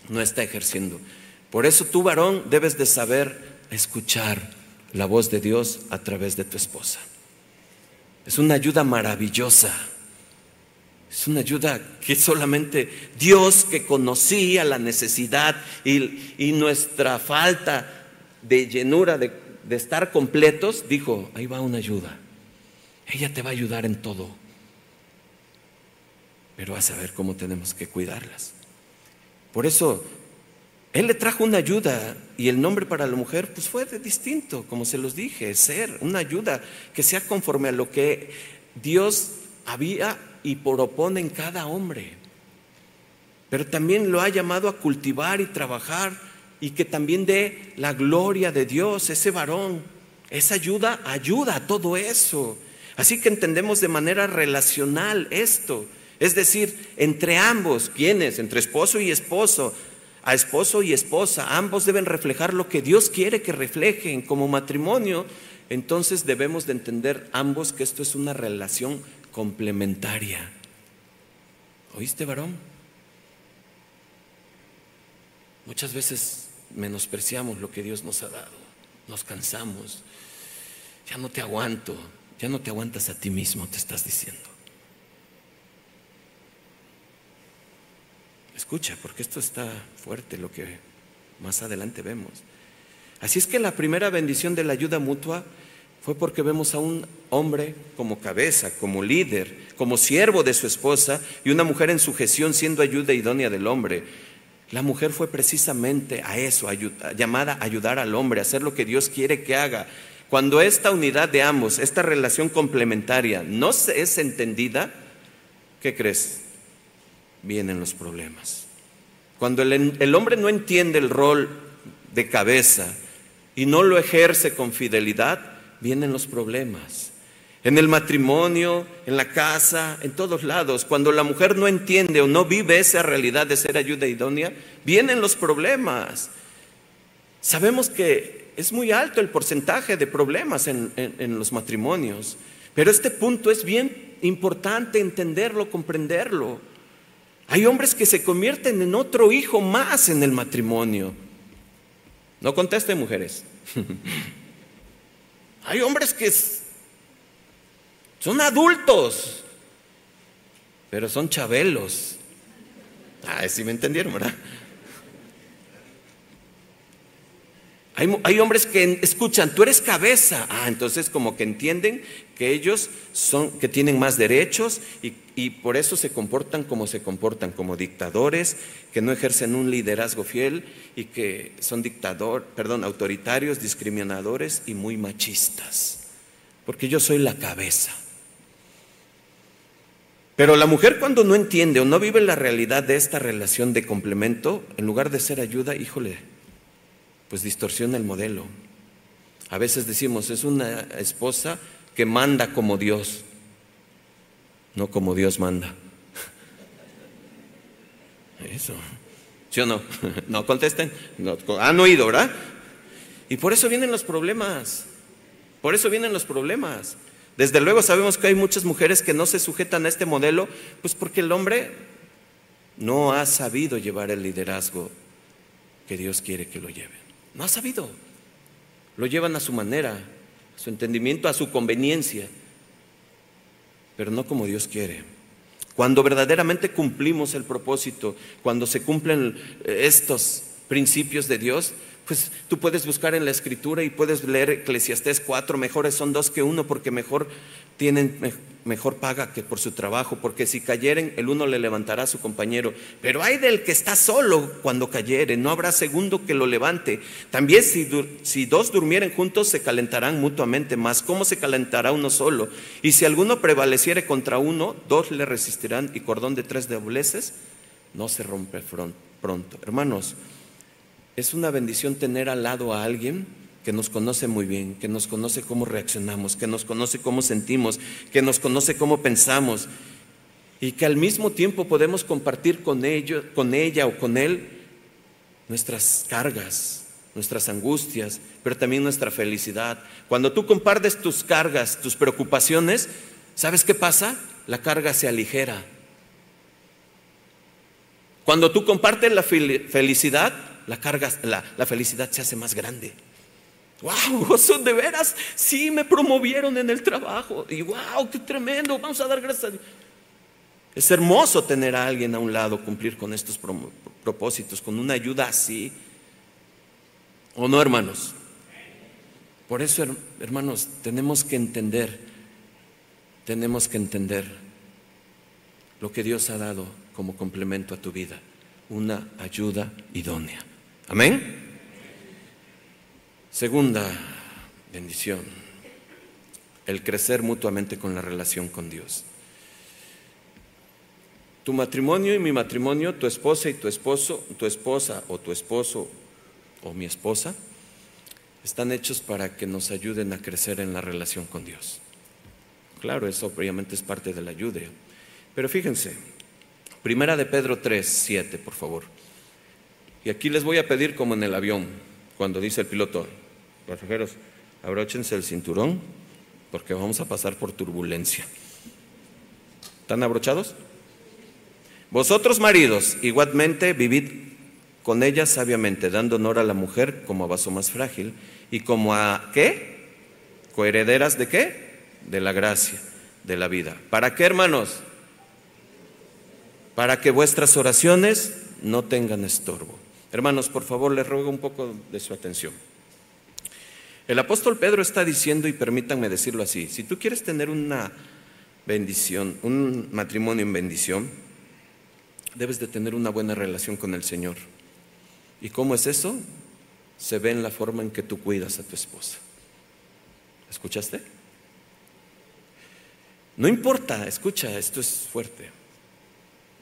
no está ejerciendo. Por eso tú, varón, debes de saber escuchar la voz de Dios a través de tu esposa. Es una ayuda maravillosa. Es una ayuda que solamente Dios que conocía la necesidad y, nuestra falta de llenura, de, de estar completos, dijo, ahí va una ayuda. Ella te va a ayudar en todo. Pero vas a ver cómo tenemos que cuidarlas. Por eso, Él le trajo una ayuda y el nombre para la mujer pues fue distinto, como se los dije, ser una ayuda que sea conforme a lo que Dios había y propone en cada hombre. Pero también lo ha llamado a cultivar y trabajar y que también dé la gloria de Dios, ese varón. Esa ayuda ayuda a todo eso. Así que entendemos de manera relacional esto. Es decir, entre ambos, ¿quiénes? Entre esposo y esposo, a esposo y esposa, ambos deben reflejar lo que Dios quiere que reflejen como matrimonio. Entonces debemos de entender ambos que esto es una relación complementaria. ¿Oíste, varón? Muchas veces menospreciamos lo que Dios nos ha dado, nos cansamos, ya no te aguanto, ya no te aguantas a ti mismo, te estás diciendo. Escucha, porque esto está fuerte lo que más adelante vemos. Así es que la primera bendición de la ayuda mutua fue porque vemos a un hombre como cabeza, como líder, como siervo de su esposa y una mujer en sujeción siendo ayuda idónea del hombre. La mujer fue precisamente a eso, llamada a ayudar al hombre, a hacer lo que Dios quiere que haga. Cuando esta unidad de ambos, esta relación complementaria no es entendida, ¿qué crees? Vienen los problemas. Cuando el, el hombre no entiende el rol de cabeza y no lo ejerce con fidelidad, vienen los problemas. En el matrimonio, en la casa, en todos lados, cuando la mujer no entiende o no vive esa realidad de ser ayuda idónea, vienen los problemas. Sabemos que es muy alto el porcentaje de problemas en, los matrimonios, pero este punto es bien importante entenderlo, comprenderlo. Hay hombres que se convierten en otro hijo más en el matrimonio. No conteste, mujeres. Hay hombres que son adultos, pero son chabelos. Ah, sí me entendieron, ¿verdad? Hay, hombres que escuchan, tú eres cabeza. Ah, entonces como que entienden que ellos son, que tienen más derechos y, y, por eso se comportan como se comportan, como dictadores, que no ejercen un liderazgo fiel y que son dictador, perdón, autoritarios, discriminadores y muy machistas. Porque yo soy la cabeza. Pero la mujer cuando no entiende o no vive la realidad de esta relación de complemento, en lugar de ser ayuda, híjole, pues distorsiona el modelo. A veces decimos, es una esposa que manda como Dios, no como Dios manda. Eso. ¿Sí o no? No contesten. No, han oído, ¿verdad? Y por eso vienen los problemas. Por eso vienen los problemas. Desde luego sabemos que hay muchas mujeres que no se sujetan a este modelo, pues porque el hombre no ha sabido llevar el liderazgo que Dios quiere que lo lleve. No ha sabido. Lo llevan a su manera, a su entendimiento, a su conveniencia, pero no como Dios quiere. Cuando verdaderamente cumplimos el propósito, cuando se cumplen estos principios de Dios, pues tú puedes buscar en la escritura y puedes leer Eclesiastés 4, mejores son dos que uno porque mejor tienen mejor paga que por su trabajo, porque si cayeren, el uno le levantará a su compañero. Pero hay del que está solo cuando cayere, no habrá segundo que lo levante. También si, si dos durmieren juntos, se calentarán mutuamente más. ¿Cómo se calentará uno solo? Y si alguno prevaleciere contra uno, dos le resistirán y cordón de tres dobleces no se rompe pronto. Hermanos, es una bendición tener al lado a alguien que nos conoce muy bien, que nos conoce cómo reaccionamos, que nos conoce cómo sentimos, que nos conoce cómo pensamos y que al mismo tiempo podemos compartir con, ello, con ella o con él nuestras cargas, nuestras angustias, pero también nuestra felicidad. Cuando tú compartes tus cargas, tus preocupaciones, ¿sabes qué pasa? La carga se aligera. Cuando tú compartes la felicidad, la carga, la, la felicidad se hace más grande. ¡Wow! Son de veras, sí me promovieron en el trabajo. Y wow, qué tremendo, vamos a dar gracias a Dios. Es hermoso tener a alguien a un lado, cumplir con estos propósitos, con una ayuda así. ¿O no, hermanos? Por eso, hermanos, tenemos que entender, tenemos que entender lo que Dios ha dado como complemento a tu vida, una ayuda idónea. Amén. Segunda bendición, el crecer mutuamente con la relación con Dios. Tu matrimonio y mi matrimonio, tu esposa y tu esposo, tu esposa o tu esposo o mi esposa, están hechos para que nos ayuden a crecer en la relación con Dios. Claro, eso obviamente es parte de la ayuda. Pero fíjense, primera de Pedro 3, 7, por favor. Y aquí les voy a pedir como en el avión, cuando dice el piloto, pasajeros, abróchense el cinturón porque vamos a pasar por turbulencia. ¿Están abrochados? Vosotros maridos, igualmente vivid con ella sabiamente, dando honor a la mujer como a vaso más frágil y como a ¿qué? Coherederas de qué? De la gracia, de la vida. ¿Para qué, hermanos? Para que vuestras oraciones no tengan estorbo. Hermanos, por favor, les ruego un poco de su atención. El apóstol Pedro está diciendo, y permítanme decirlo así, si tú quieres tener una bendición, un matrimonio en bendición, debes de tener una buena relación con el Señor. ¿Y cómo es eso? Se ve en la forma en que tú cuidas a tu esposa. ¿Escuchaste? No importa, escucha, esto es fuerte.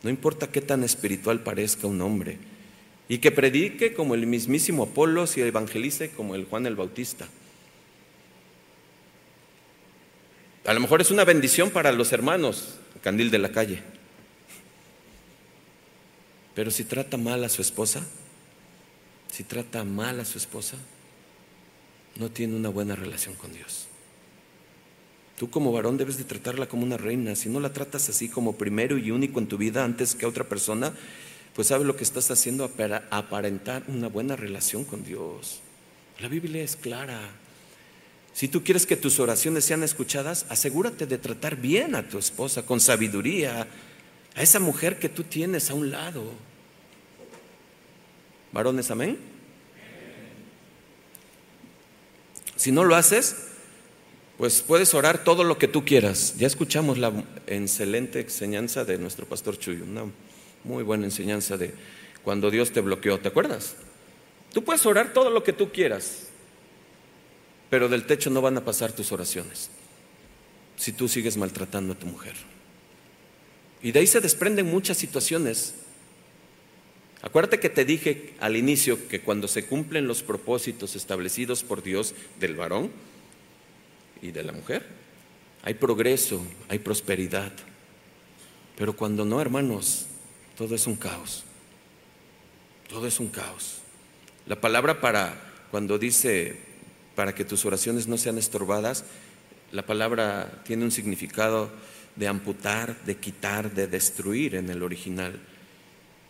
No importa qué tan espiritual parezca un hombre, y que predique como el mismísimo Apolo y evangelice como el Juan el Bautista. A lo mejor es una bendición para los hermanos, candil de la calle. Pero si trata mal a su esposa, si trata mal a su esposa, no tiene una buena relación con Dios. Tú como varón debes de tratarla como una reina. Si no la tratas así como primero y único en tu vida antes que a otra persona, pues sabes lo que estás haciendo para aparentar una buena relación con Dios. La Biblia es clara. Si tú quieres que tus oraciones sean escuchadas, asegúrate de tratar bien a tu esposa, con sabiduría, a esa mujer que tú tienes a un lado. Varones, amén. Si no lo haces, pues puedes orar todo lo que tú quieras. Ya escuchamos la excelente enseñanza de nuestro pastor Chuyo, muy buena enseñanza de cuando Dios te bloqueó, ¿te acuerdas? Tú puedes orar todo lo que tú quieras, pero del techo no van a pasar tus oraciones si tú sigues maltratando a tu mujer. Y de ahí se desprenden muchas situaciones. Acuérdate que te dije al inicio que cuando se cumplen los propósitos establecidos por Dios del varón y de la mujer, hay progreso, hay prosperidad. Pero cuando no, hermanos, todo es un caos. Todo es un caos. La palabra para cuando dice para que tus oraciones no sean estorbadas, la palabra tiene un significado de amputar, de quitar, de destruir en el original.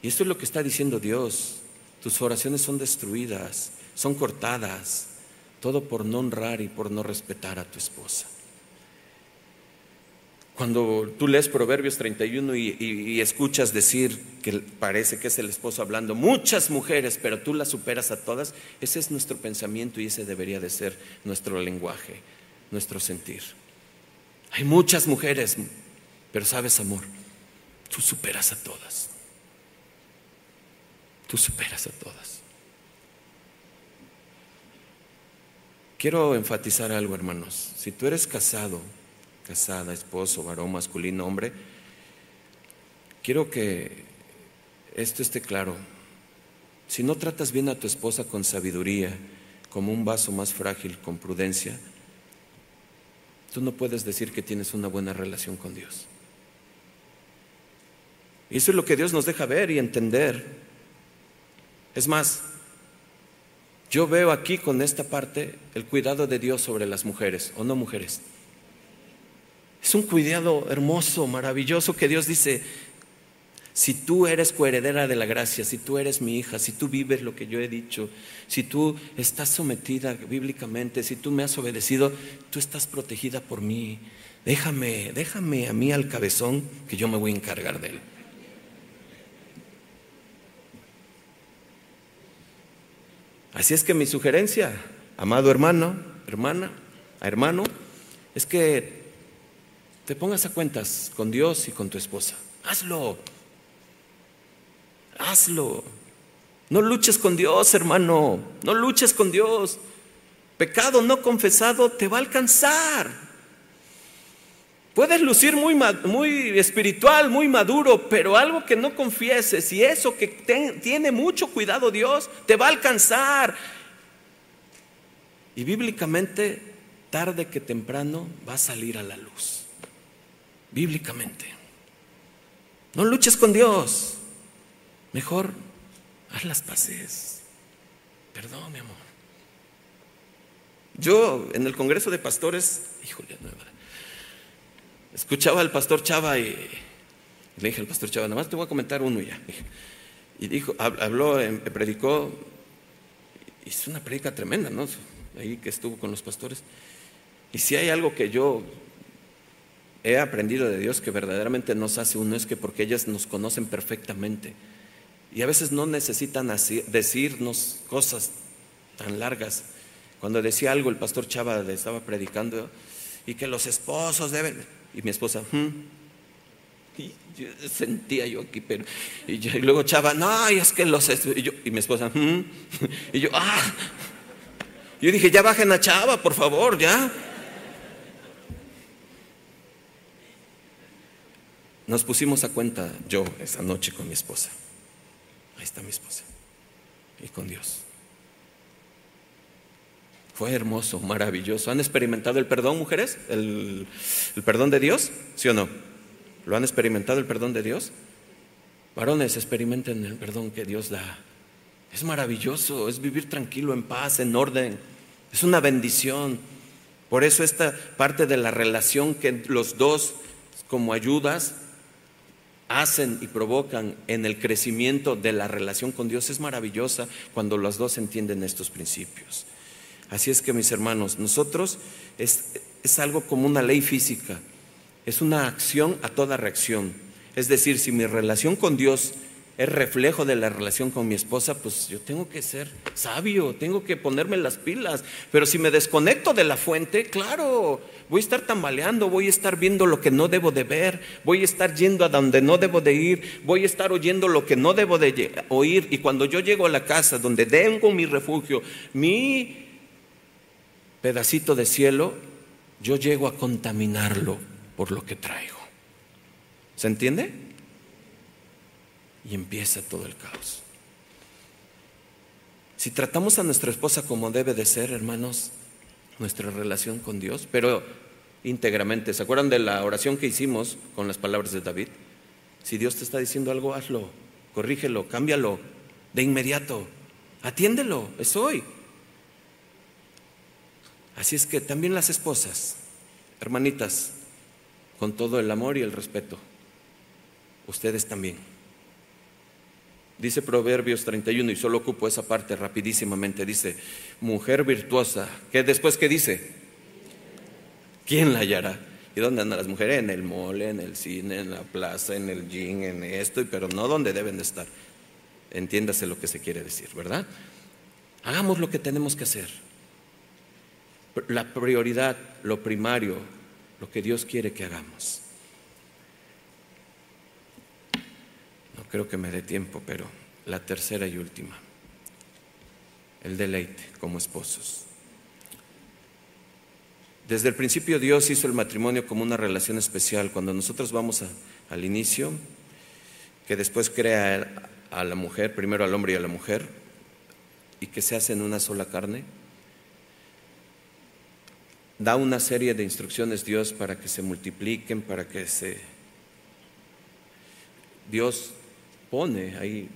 Y esto es lo que está diciendo Dios. Tus oraciones son destruidas, son cortadas, todo por no honrar y por no respetar a tu esposa. Cuando tú lees Proverbios 31 y, y, escuchas decir que parece que es el esposo hablando, muchas mujeres, pero tú las superas a todas, ese es nuestro pensamiento y ese debería de ser nuestro lenguaje, nuestro sentir. Hay muchas mujeres, pero sabes, amor, tú superas a todas. Tú superas a todas. Quiero enfatizar algo, hermanos. Si tú eres casado, casada, esposo, varón, masculino, hombre, quiero que esto esté claro. Si no tratas bien a tu esposa con sabiduría, como un vaso más frágil, con prudencia, tú no puedes decir que tienes una buena relación con Dios. Y eso es lo que Dios nos deja ver y entender. Es más, yo veo aquí con esta parte el cuidado de Dios sobre las mujeres, o no mujeres. Es un cuidado hermoso, maravilloso que Dios dice, si tú eres coheredera de la gracia, si tú eres mi hija, si tú vives lo que yo he dicho, si tú estás sometida bíblicamente, si tú me has obedecido, tú estás protegida por mí. Déjame, déjame a mí al cabezón que yo me voy a encargar de él. Así es que mi sugerencia, amado hermano, hermana, hermano, es que te pongas a cuentas con Dios y con tu esposa. Hazlo. Hazlo. No luches con Dios, hermano. No luches con Dios. Pecado no confesado te va a alcanzar. Puedes lucir muy, muy espiritual, muy maduro, pero algo que no confieses y eso que tiene mucho cuidado Dios, te va a alcanzar. Y bíblicamente, tarde que temprano, va a salir a la luz bíblicamente. No luches con Dios. Mejor haz las paces. Perdón, mi amor. Yo en el Congreso de Pastores, escuchaba al pastor Chava y, le dije al pastor Chava, nada más te voy a comentar uno ya. Y dijo, habló, em, predicó, hizo una predica tremenda, ¿no? Ahí que estuvo con los pastores. Y si hay algo que yo he aprendido de Dios que verdaderamente nos hace uno es que porque ellas nos conocen perfectamente y a veces no necesitan decirnos cosas tan largas. Cuando decía algo el pastor Chava le estaba predicando y que los esposos deben y mi esposa hmm". y sentía yo aquí pero y, luego Chava no y es que los y, yo, y mi esposa hmm". y yo ah yo dije ya bajen a Chava por favor ya Nos pusimos a cuenta yo esa noche con mi esposa. Ahí está mi esposa. Y con Dios. Fue hermoso, maravilloso. ¿Han experimentado el perdón, mujeres? ¿El, ¿El, perdón de Dios? ¿Sí o no? ¿Lo han experimentado el perdón de Dios? Varones, experimenten el perdón que Dios da. Es maravilloso, es vivir tranquilo, en paz, en orden. Es una bendición. Por eso esta parte de la relación que los dos como ayudas hacen y provocan en el crecimiento de la relación con Dios es maravillosa cuando los dos entienden estos principios. Así es que mis hermanos, nosotros es, es algo como una ley física, es una acción a toda reacción. Es decir, si mi relación con Dios es reflejo de la relación con mi esposa, pues yo tengo que ser sabio, tengo que ponerme las pilas. Pero si me desconecto de la fuente, claro, voy a estar tambaleando, voy a estar viendo lo que no debo de ver, voy a estar yendo a donde no debo de ir, voy a estar oyendo lo que no debo de oír. Y cuando yo llego a la casa donde tengo mi refugio, mi pedacito de cielo, yo llego a contaminarlo por lo que traigo. ¿Se entiende? Y empieza todo el caos. Si tratamos a nuestra esposa como debe de ser, hermanos, nuestra relación con Dios, pero íntegramente, ¿se acuerdan de la oración que hicimos con las palabras de David? Si Dios te está diciendo algo, hazlo, corrígelo, cámbialo, de inmediato, atiéndelo, es hoy. Así es que también las esposas, hermanitas, con todo el amor y el respeto, ustedes también Dice Proverbios 31, y solo ocupo esa parte rapidísimamente, dice, mujer virtuosa, ¿qué después qué dice? ¿Quién la hallará? ¿Y dónde andan las mujeres? En el mole, en el cine, en la plaza, en el gym, en esto, pero no donde deben de estar. Entiéndase lo que se quiere decir, ¿verdad? Hagamos lo que tenemos que hacer. La prioridad, lo primario, lo que Dios quiere que hagamos. Creo que me dé tiempo, pero la tercera y última, el deleite como esposos. Desde el principio Dios hizo el matrimonio como una relación especial. Cuando nosotros vamos al inicio, que después crea a la mujer, primero al hombre y a la mujer, y que se hacen una sola carne, da una serie de instrucciones Dios para que se multipliquen, para que se... Dios pone ahí.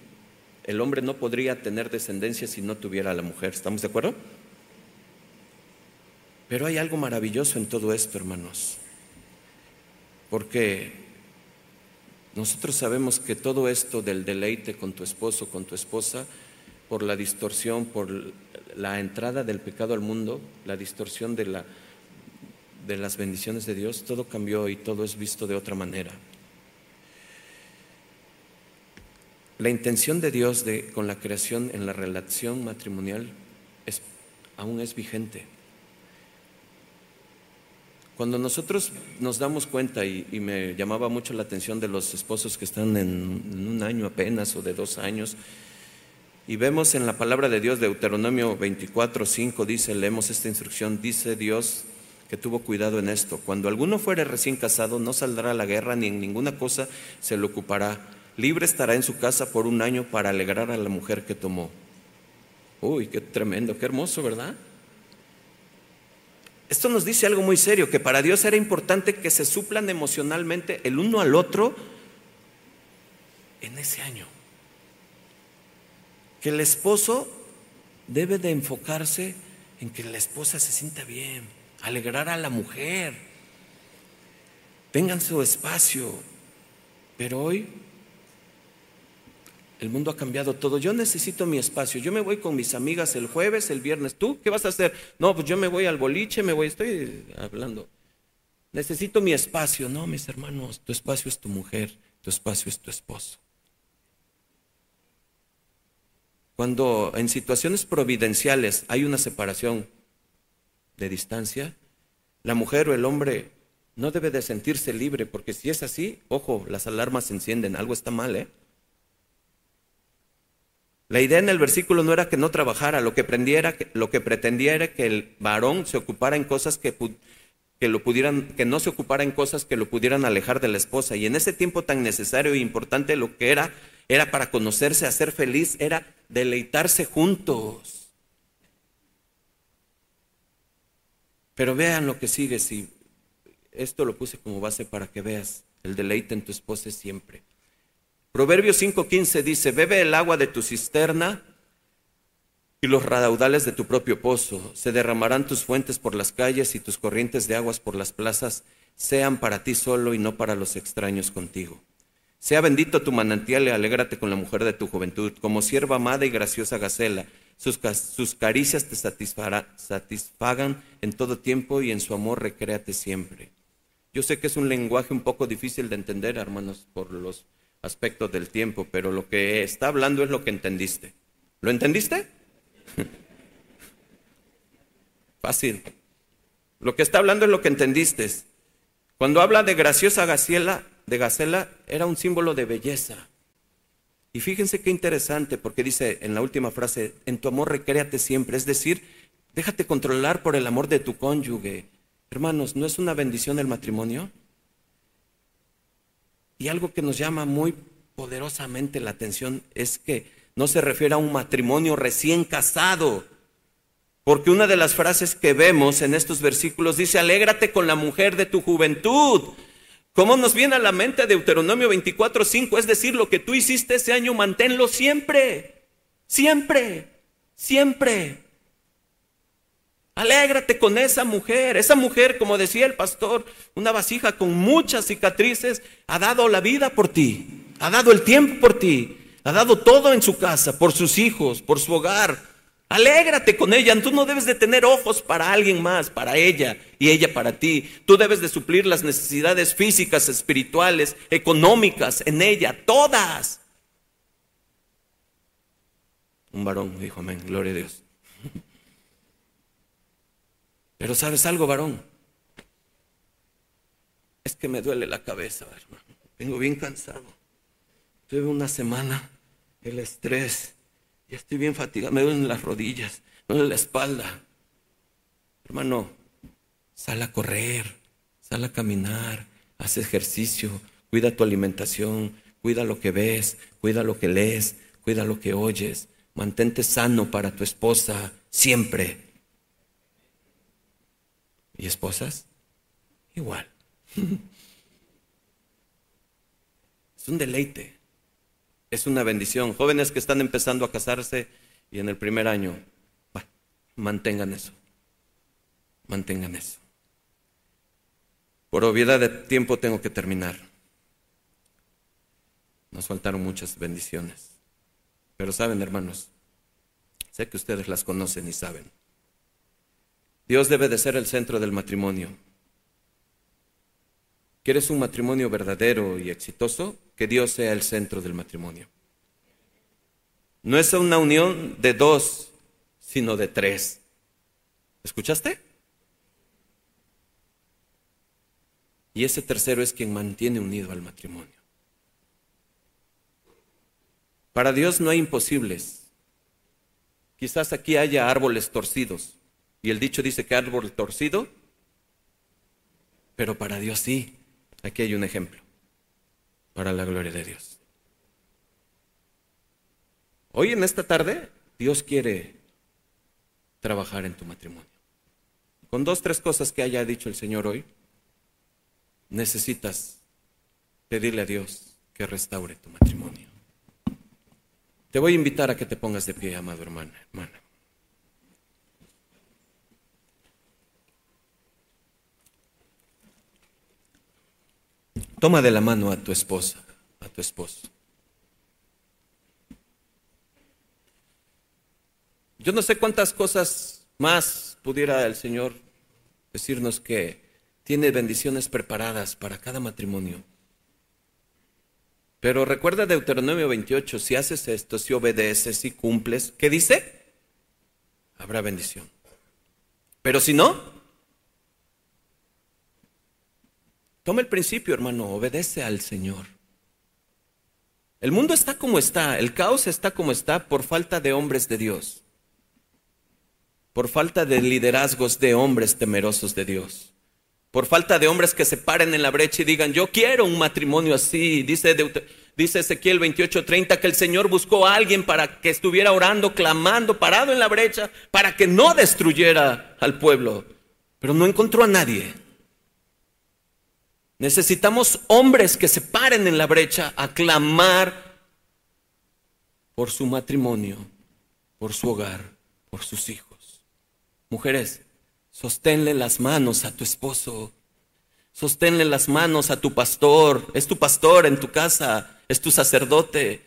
El hombre no podría tener descendencia si no tuviera a la mujer. ¿Estamos de acuerdo? Pero hay algo maravilloso en todo esto, hermanos. Porque nosotros sabemos que todo esto del deleite con tu esposo, con tu esposa, por la distorsión, por la entrada del pecado al mundo, la distorsión de, la, de las bendiciones de Dios, todo cambió y todo es visto de otra manera. La intención de Dios con la creación en la relación matrimonial aún es vigente. Cuando nosotros nos damos cuenta, y, me llamaba mucho la atención de los esposos que están en, un año apenas o de dos años, y vemos en la palabra de Dios, Deuteronomio 24, 5, dice, leemos esta instrucción, dice Dios que tuvo cuidado en esto, cuando alguno fuere recién casado, no saldrá a la guerra ni en ninguna cosa se le ocupará libre estará en su casa por un año para alegrar a la mujer que tomó. Uy, qué tremendo, qué hermoso, ¿verdad? Esto nos dice algo muy serio, que para Dios era importante que se suplan emocionalmente el uno al otro en ese año. Que el esposo debe de enfocarse en que la esposa se sienta bien, alegrar a la mujer, tengan su espacio. Pero hoy el mundo ha cambiado todo. Yo necesito mi espacio. Yo me voy con mis amigas el jueves, el viernes. ¿Tú qué vas a hacer? No, pues yo me voy al boliche, me voy, estoy hablando. Necesito mi espacio. No, mis hermanos, tu espacio es tu mujer, tu espacio es tu esposo. Cuando en situaciones providenciales hay una separación de distancia, la mujer o el hombre no debe de sentirse libre, porque si es así, ojo, las alarmas se encienden, algo está mal, ¿eh? La idea en el versículo no era que no trabajara, lo que, prendiera, lo que pretendía era que el varón se ocupara en cosas que, lo pudieran, que no se ocupara en cosas que lo pudieran alejar de la esposa. Y en ese tiempo tan necesario e importante lo que era, era para conocerse, hacer feliz, era deleitarse juntos. Pero vean lo que sigue, si esto lo puse como base para que veas, el deleite en tu esposa siempre. Proverbios 5:15 dice, bebe el agua de tu cisterna y los raudales de tu propio pozo. Se derramarán tus fuentes por las calles y tus corrientes de aguas por las plazas sean para ti solo y no para los extraños contigo. Sea bendito tu manantial y alégrate con la mujer de tu juventud, como sierva amada y graciosa Gacela. sus, sus caricias te satisfagan en todo tiempo y en su amor recréate siempre. Yo sé que es un lenguaje un poco difícil de entender, hermanos, por los aspectos del tiempo, pero lo que está hablando es lo que entendiste. ¿Lo entendiste? Fácil. Lo que está hablando es lo que entendiste. Cuando habla de graciosa Gacela, de Gacela, era un símbolo de belleza. Y fíjense qué interesante, porque dice en la última frase, en tu amor recréate siempre, es decir, déjate controlar por el amor de tu cónyuge. Hermanos, ¿no es una bendición el matrimonio? Y algo que nos llama muy poderosamente la atención es que no se refiere a un matrimonio recién casado, porque una de las frases que vemos en estos versículos dice, alégrate con la mujer de tu juventud. ¿Cómo nos viene a la mente Deuteronomio 24:5? Es decir, lo que tú hiciste ese año, manténlo siempre, siempre, siempre. Alégrate con esa mujer. Esa mujer, como decía el pastor, una vasija con muchas cicatrices, ha dado la vida por ti, ha dado el tiempo por ti, ha dado todo en su casa, por sus hijos, por su hogar, Alégrate con ella. Tú no debes de tener ojos para alguien más, para ella y ella para ti. Tú debes de suplir las necesidades físicas, espirituales, económicas en ella, todas. Un varón dijo, amén, gloria a Dios. Pero sabes algo, varón. Es que me duele la cabeza, hermano. Vengo bien cansado. Tuve una semana, el estrés ya estoy bien fatigado, me duelen las rodillas, me duele la espalda. Hermano, sal a correr, sal a caminar, haz ejercicio, cuida tu alimentación, cuida lo que ves, cuida lo que lees, cuida lo que oyes. Mantente sano para tu esposa siempre. ¿Y esposas? Igual. es un deleite es una bendición. Jóvenes que están empezando a casarse y en el primer año, mantengan eso. Mantengan eso. Por obviedad de tiempo tengo que terminar. Nos faltaron muchas bendiciones. Pero saben, hermanos, sé que ustedes las conocen y saben. Dios debe de ser el centro del matrimonio. ¿Quieres un matrimonio verdadero y exitoso? Que Dios sea el centro del matrimonio. No es una unión de dos, sino de tres. ¿Escuchaste? Y ese tercero es quien mantiene unido al matrimonio. Para Dios no hay imposibles. Quizás aquí haya árboles torcidos. Y el dicho dice que árbol torcido, pero para Dios sí. Aquí hay un ejemplo para la gloria de Dios. Hoy en esta tarde Dios quiere trabajar en tu matrimonio. Con dos, tres cosas que haya dicho el Señor hoy, necesitas pedirle a Dios que restaure tu matrimonio. Te voy a invitar a que te pongas de pie, amado hermano, hermana. Toma de la mano a tu esposa, a tu esposo. Yo no sé cuántas cosas más pudiera el Señor decirnos que tiene bendiciones preparadas para cada matrimonio. Pero recuerda Deuteronomio 28, si haces esto, si obedeces, si cumples, ¿qué dice? Habrá bendición. Pero si no, Toma el principio, hermano, obedece al Señor. El mundo está como está, el caos está como está por falta de hombres de Dios, por falta de liderazgos de hombres temerosos de Dios, por falta de hombres que se paren en la brecha y digan, yo quiero un matrimonio así. Dice, dice Ezequiel 28:30 que el Señor buscó a alguien para que estuviera orando, clamando, parado en la brecha, para que no destruyera al pueblo, pero no encontró a nadie. Necesitamos hombres que se paren en la brecha a clamar por su matrimonio, por su hogar, por sus hijos. Mujeres, sosténle las manos a tu esposo. Sosténle las manos a tu pastor. Es tu pastor en tu casa, es tu sacerdote.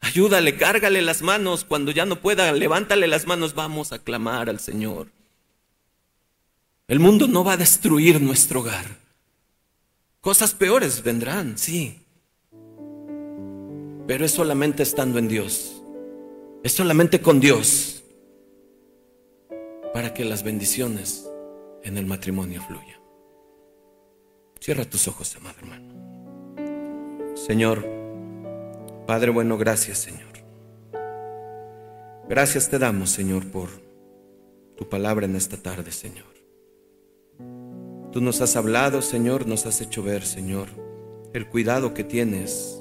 Ayúdale, cárgale las manos. Cuando ya no pueda, levántale las manos. Vamos a clamar al Señor. El mundo no va a destruir nuestro hogar. Cosas peores vendrán, sí. Pero es solamente estando en Dios. Es solamente con Dios para que las bendiciones en el matrimonio fluyan. Cierra tus ojos, amado hermano. Señor, Padre bueno, gracias, Señor. Gracias te damos, Señor, por tu palabra en esta tarde, Señor. Tú nos has hablado, Señor, nos has hecho ver, Señor, el cuidado que tienes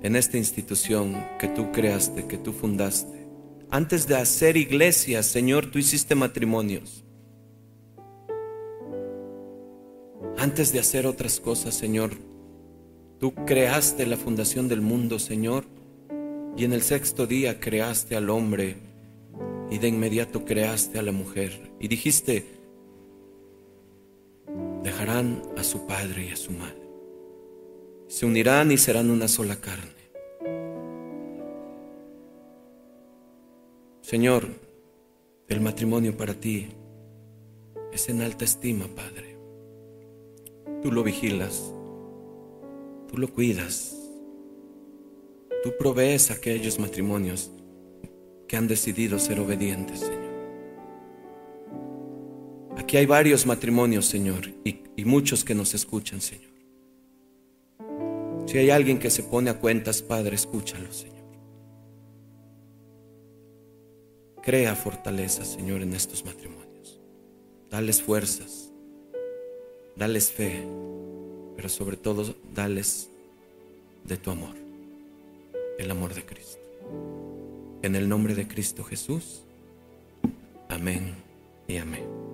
en esta institución que tú creaste, que tú fundaste. Antes de hacer iglesias, Señor, tú hiciste matrimonios. Antes de hacer otras cosas, Señor, tú creaste la fundación del mundo, Señor, y en el sexto día creaste al hombre y de inmediato creaste a la mujer. Y dijiste, dejarán a su padre y a su madre. Se unirán y serán una sola carne. Señor, el matrimonio para ti es en alta estima, Padre. Tú lo vigilas, tú lo cuidas, tú provees a aquellos matrimonios que han decidido ser obedientes. Aquí hay varios matrimonios, Señor, y, muchos que nos escuchan, Señor. Si hay alguien que se pone a cuentas, Padre, escúchalo, Señor. Crea fortaleza, Señor, en estos matrimonios. Dales fuerzas, dales fe, pero sobre todo dales de tu amor, el amor de Cristo. En el nombre de Cristo Jesús. Amén y amén.